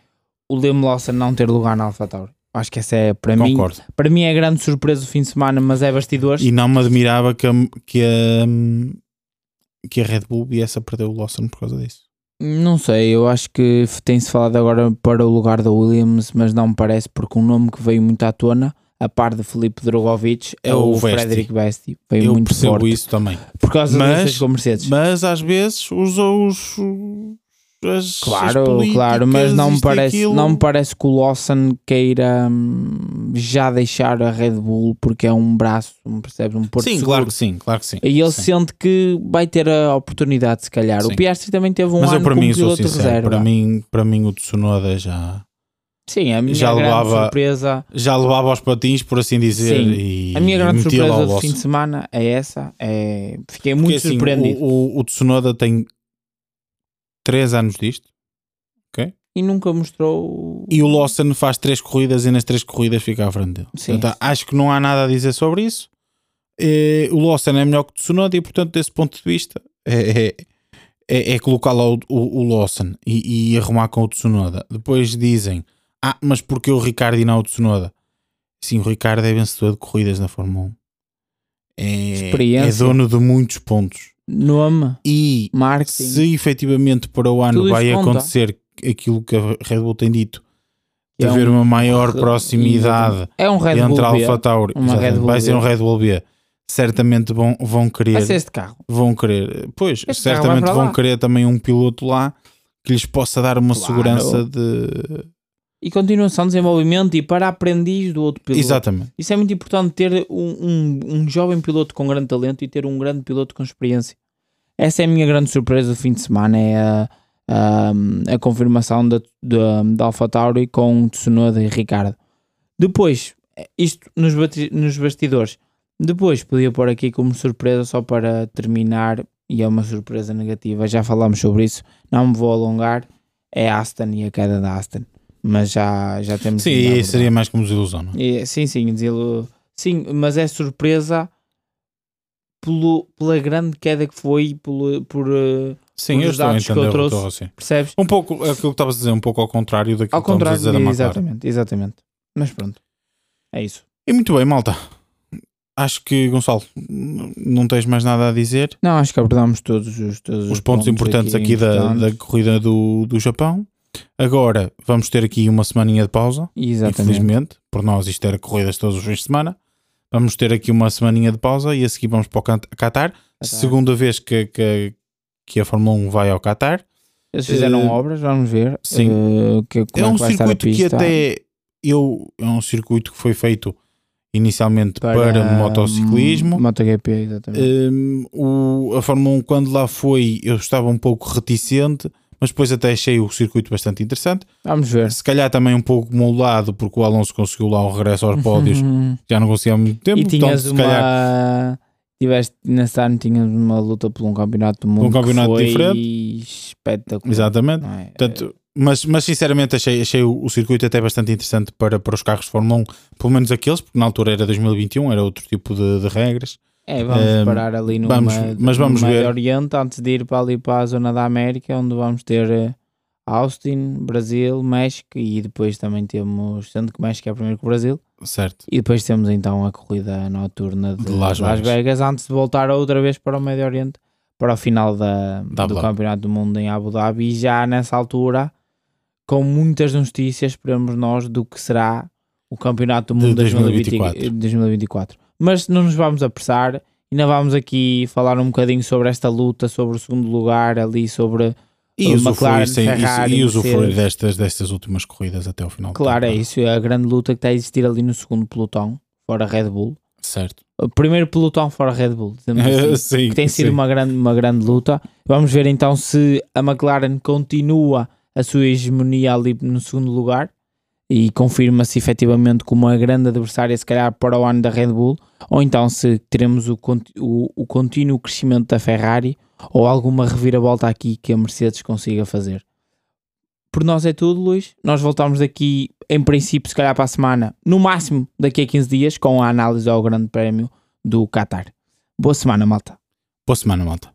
o Liam Lawson não ter lugar na Alpha Tauri. Acho que essa é para Concordo. mim. Para mim é grande surpresa do fim de semana, mas é bastidores. E não me admirava que a, que a, que a Red Bull viesse a perder o Lawson por causa disso. Não sei, eu acho que tem-se falado agora para o lugar da Williams, mas não me parece, porque um nome que veio muito à tona a par de Felipe Drogovic, é, é o, o Frederic Besti. Veio Eu muito percebo forte isso também. Por causa mas, com Mercedes. Mas às vezes usa os. As, claro, as claro, mas não me, parece, não me parece que o Lawson queira hum, já deixar a Red Bull porque é um braço, percebes? Um porto sim, seguro. claro que sim, claro que sim. E ele sim. sente que vai ter a oportunidade, se calhar. Sim. O Piastri também teve um mas ano eu, para mim, sou sincero, reserva. Para mim, para mim o Tsunoda já Sim, a minha já grande levava, surpresa. Já levava aos patins, por assim dizer. Sim. E, a minha grande surpresa do fim de semana é essa. É... Fiquei Porque, muito assim, surpreendido. O, o, o, Tsunoda tem 3 anos disto. ok? E nunca mostrou. E o Lawson faz 3 corridas e nas 3 corridas fica à frente dele. Sim. Portanto, acho que não há nada a dizer sobre isso. E, o Lawson é melhor que o Tsunoda e, portanto, desse ponto de vista, é, é, é, é colocar lá o, o, o Lawson e, e arrumar com o Tsunoda. Depois dizem ah, mas porque o Ricardo e não o Tsunoda? Sim, o Ricardo é vencedor de corridas na Fórmula 1. É, é dono de muitos pontos. Nome, e marketing. se efetivamente para o ano vai acontecer aquilo que a Red Bull tem dito, de é haver um, uma maior proximidade é um Red entre Bull Alfa Tauri, vai ser um Red Bull B. Certamente vão, vão querer. Vai ser este carro. Vão querer, pois, este certamente vão querer também um piloto lá que lhes possa dar uma claro. segurança de e continuação de desenvolvimento e para aprendiz do outro piloto. Exatamente. Isso é muito importante ter um, um, um, jovem piloto com grande talento e ter um grande piloto com experiência. Essa é a minha grande surpresa do fim de semana, é a, a, a confirmação da, da, da AlphaTauri com Tsunoda e Ricardo. Depois, isto nos, nos bastidores. Depois podia pôr aqui como surpresa, só para terminar, e é uma surpresa negativa. Já falámos sobre isso, não me vou alongar. É Aston e a queda da Aston, mas já, já temos. Sim, seria mais como desilusão, não é? sim, sim, desilu... sim, mas é surpresa pelo, pela grande queda que foi, pelo, por. Eh, sim, por eu estou a entender que eu trouxe, assim. percebes? Um pouco, é aquilo que estavas a dizer, um pouco ao contrário daquilo ao que contrário, a dizer Exatamente, exatamente. Mas pronto, é isso. E muito bem, malta. Acho que, Gonçalo, não tens mais nada a dizer. Não, acho que abordámos todos os, todos os, os pontos, pontos, importantes aqui, aqui da, da, corrida do, do Japão. Agora vamos ter aqui uma semaninha de pausa. Exatamente. Infelizmente, por nós isto era corridas todos os fins de semana. Vamos ter aqui uma semaninha de pausa e a seguir vamos para o Qatar. Segunda vez que, que, que, a Fórmula 1 vai ao Qatar. Eles fizeram uh, obras, vamos ver. Sim. Uh, que, é um circuito que até eu, é um circuito que foi feito inicialmente para, para motociclismo. MotoGP, exatamente. Um, o, a Fórmula 1, quando lá foi, eu estava um pouco reticente, mas depois até achei o circuito bastante interessante. Vamos ver. Se calhar também um pouco moldado, porque o Alonso conseguiu lá o regresso aos pódios, já não conseguia há muito tempo. E tinhas então, uma... Calhar... Tiveste, nesse ano tinhas uma luta por um campeonato do mundo um campeonato que foi diferente. espetacular. Exatamente. É? Portanto, mas, mas sinceramente achei, achei o, o, circuito até bastante interessante para, para os carros de Fórmula 1, pelo menos aqueles, porque na altura era 2021, era outro tipo de, de regras. É, vamos um, parar ali no vamos, mas vamos ver. Oriente antes de ir para ali para a zona da América, onde vamos ter eh, Austin, Brasil, México e depois também temos, sendo que México é primeiro que o Brasil. Certo. E depois temos então a corrida noturna de, de Las, Las Vegas. Vegas. antes de voltar outra vez para o Médio Oriente, para o final da, do Campeonato do Mundo em Abu Dhabi. E já nessa altura com muitas notícias, esperamos nós, do que será o Campeonato do Mundo de 2024. 2024. Mas não nos vamos apressar, ainda vamos aqui falar um bocadinho sobre esta luta, sobre o segundo lugar, ali sobre e o McLaren, Ferrari, e usufruir destas, destas últimas corridas até o final. Claro, é isso, é a grande luta que está a existir ali no segundo pelotão, fora Red Bull. Certo. O primeiro pelotão fora Red Bull, (laughs) assim, sim, que tem sido uma grande, uma grande luta. Vamos ver então se a McLaren continua a sua hegemonia ali no segundo lugar e confirma-se efetivamente como uma grande adversária, se calhar para o ano da Red Bull, ou então se teremos o, o, o contínuo crescimento da Ferrari ou alguma reviravolta aqui que a Mercedes consiga fazer. Por nós é tudo, Luís. Nós voltamos daqui, em princípio, se calhar para a semana, no máximo daqui a 15 dias, com a análise ao Grande Prémio do Qatar. Boa semana, malta. Boa semana, malta.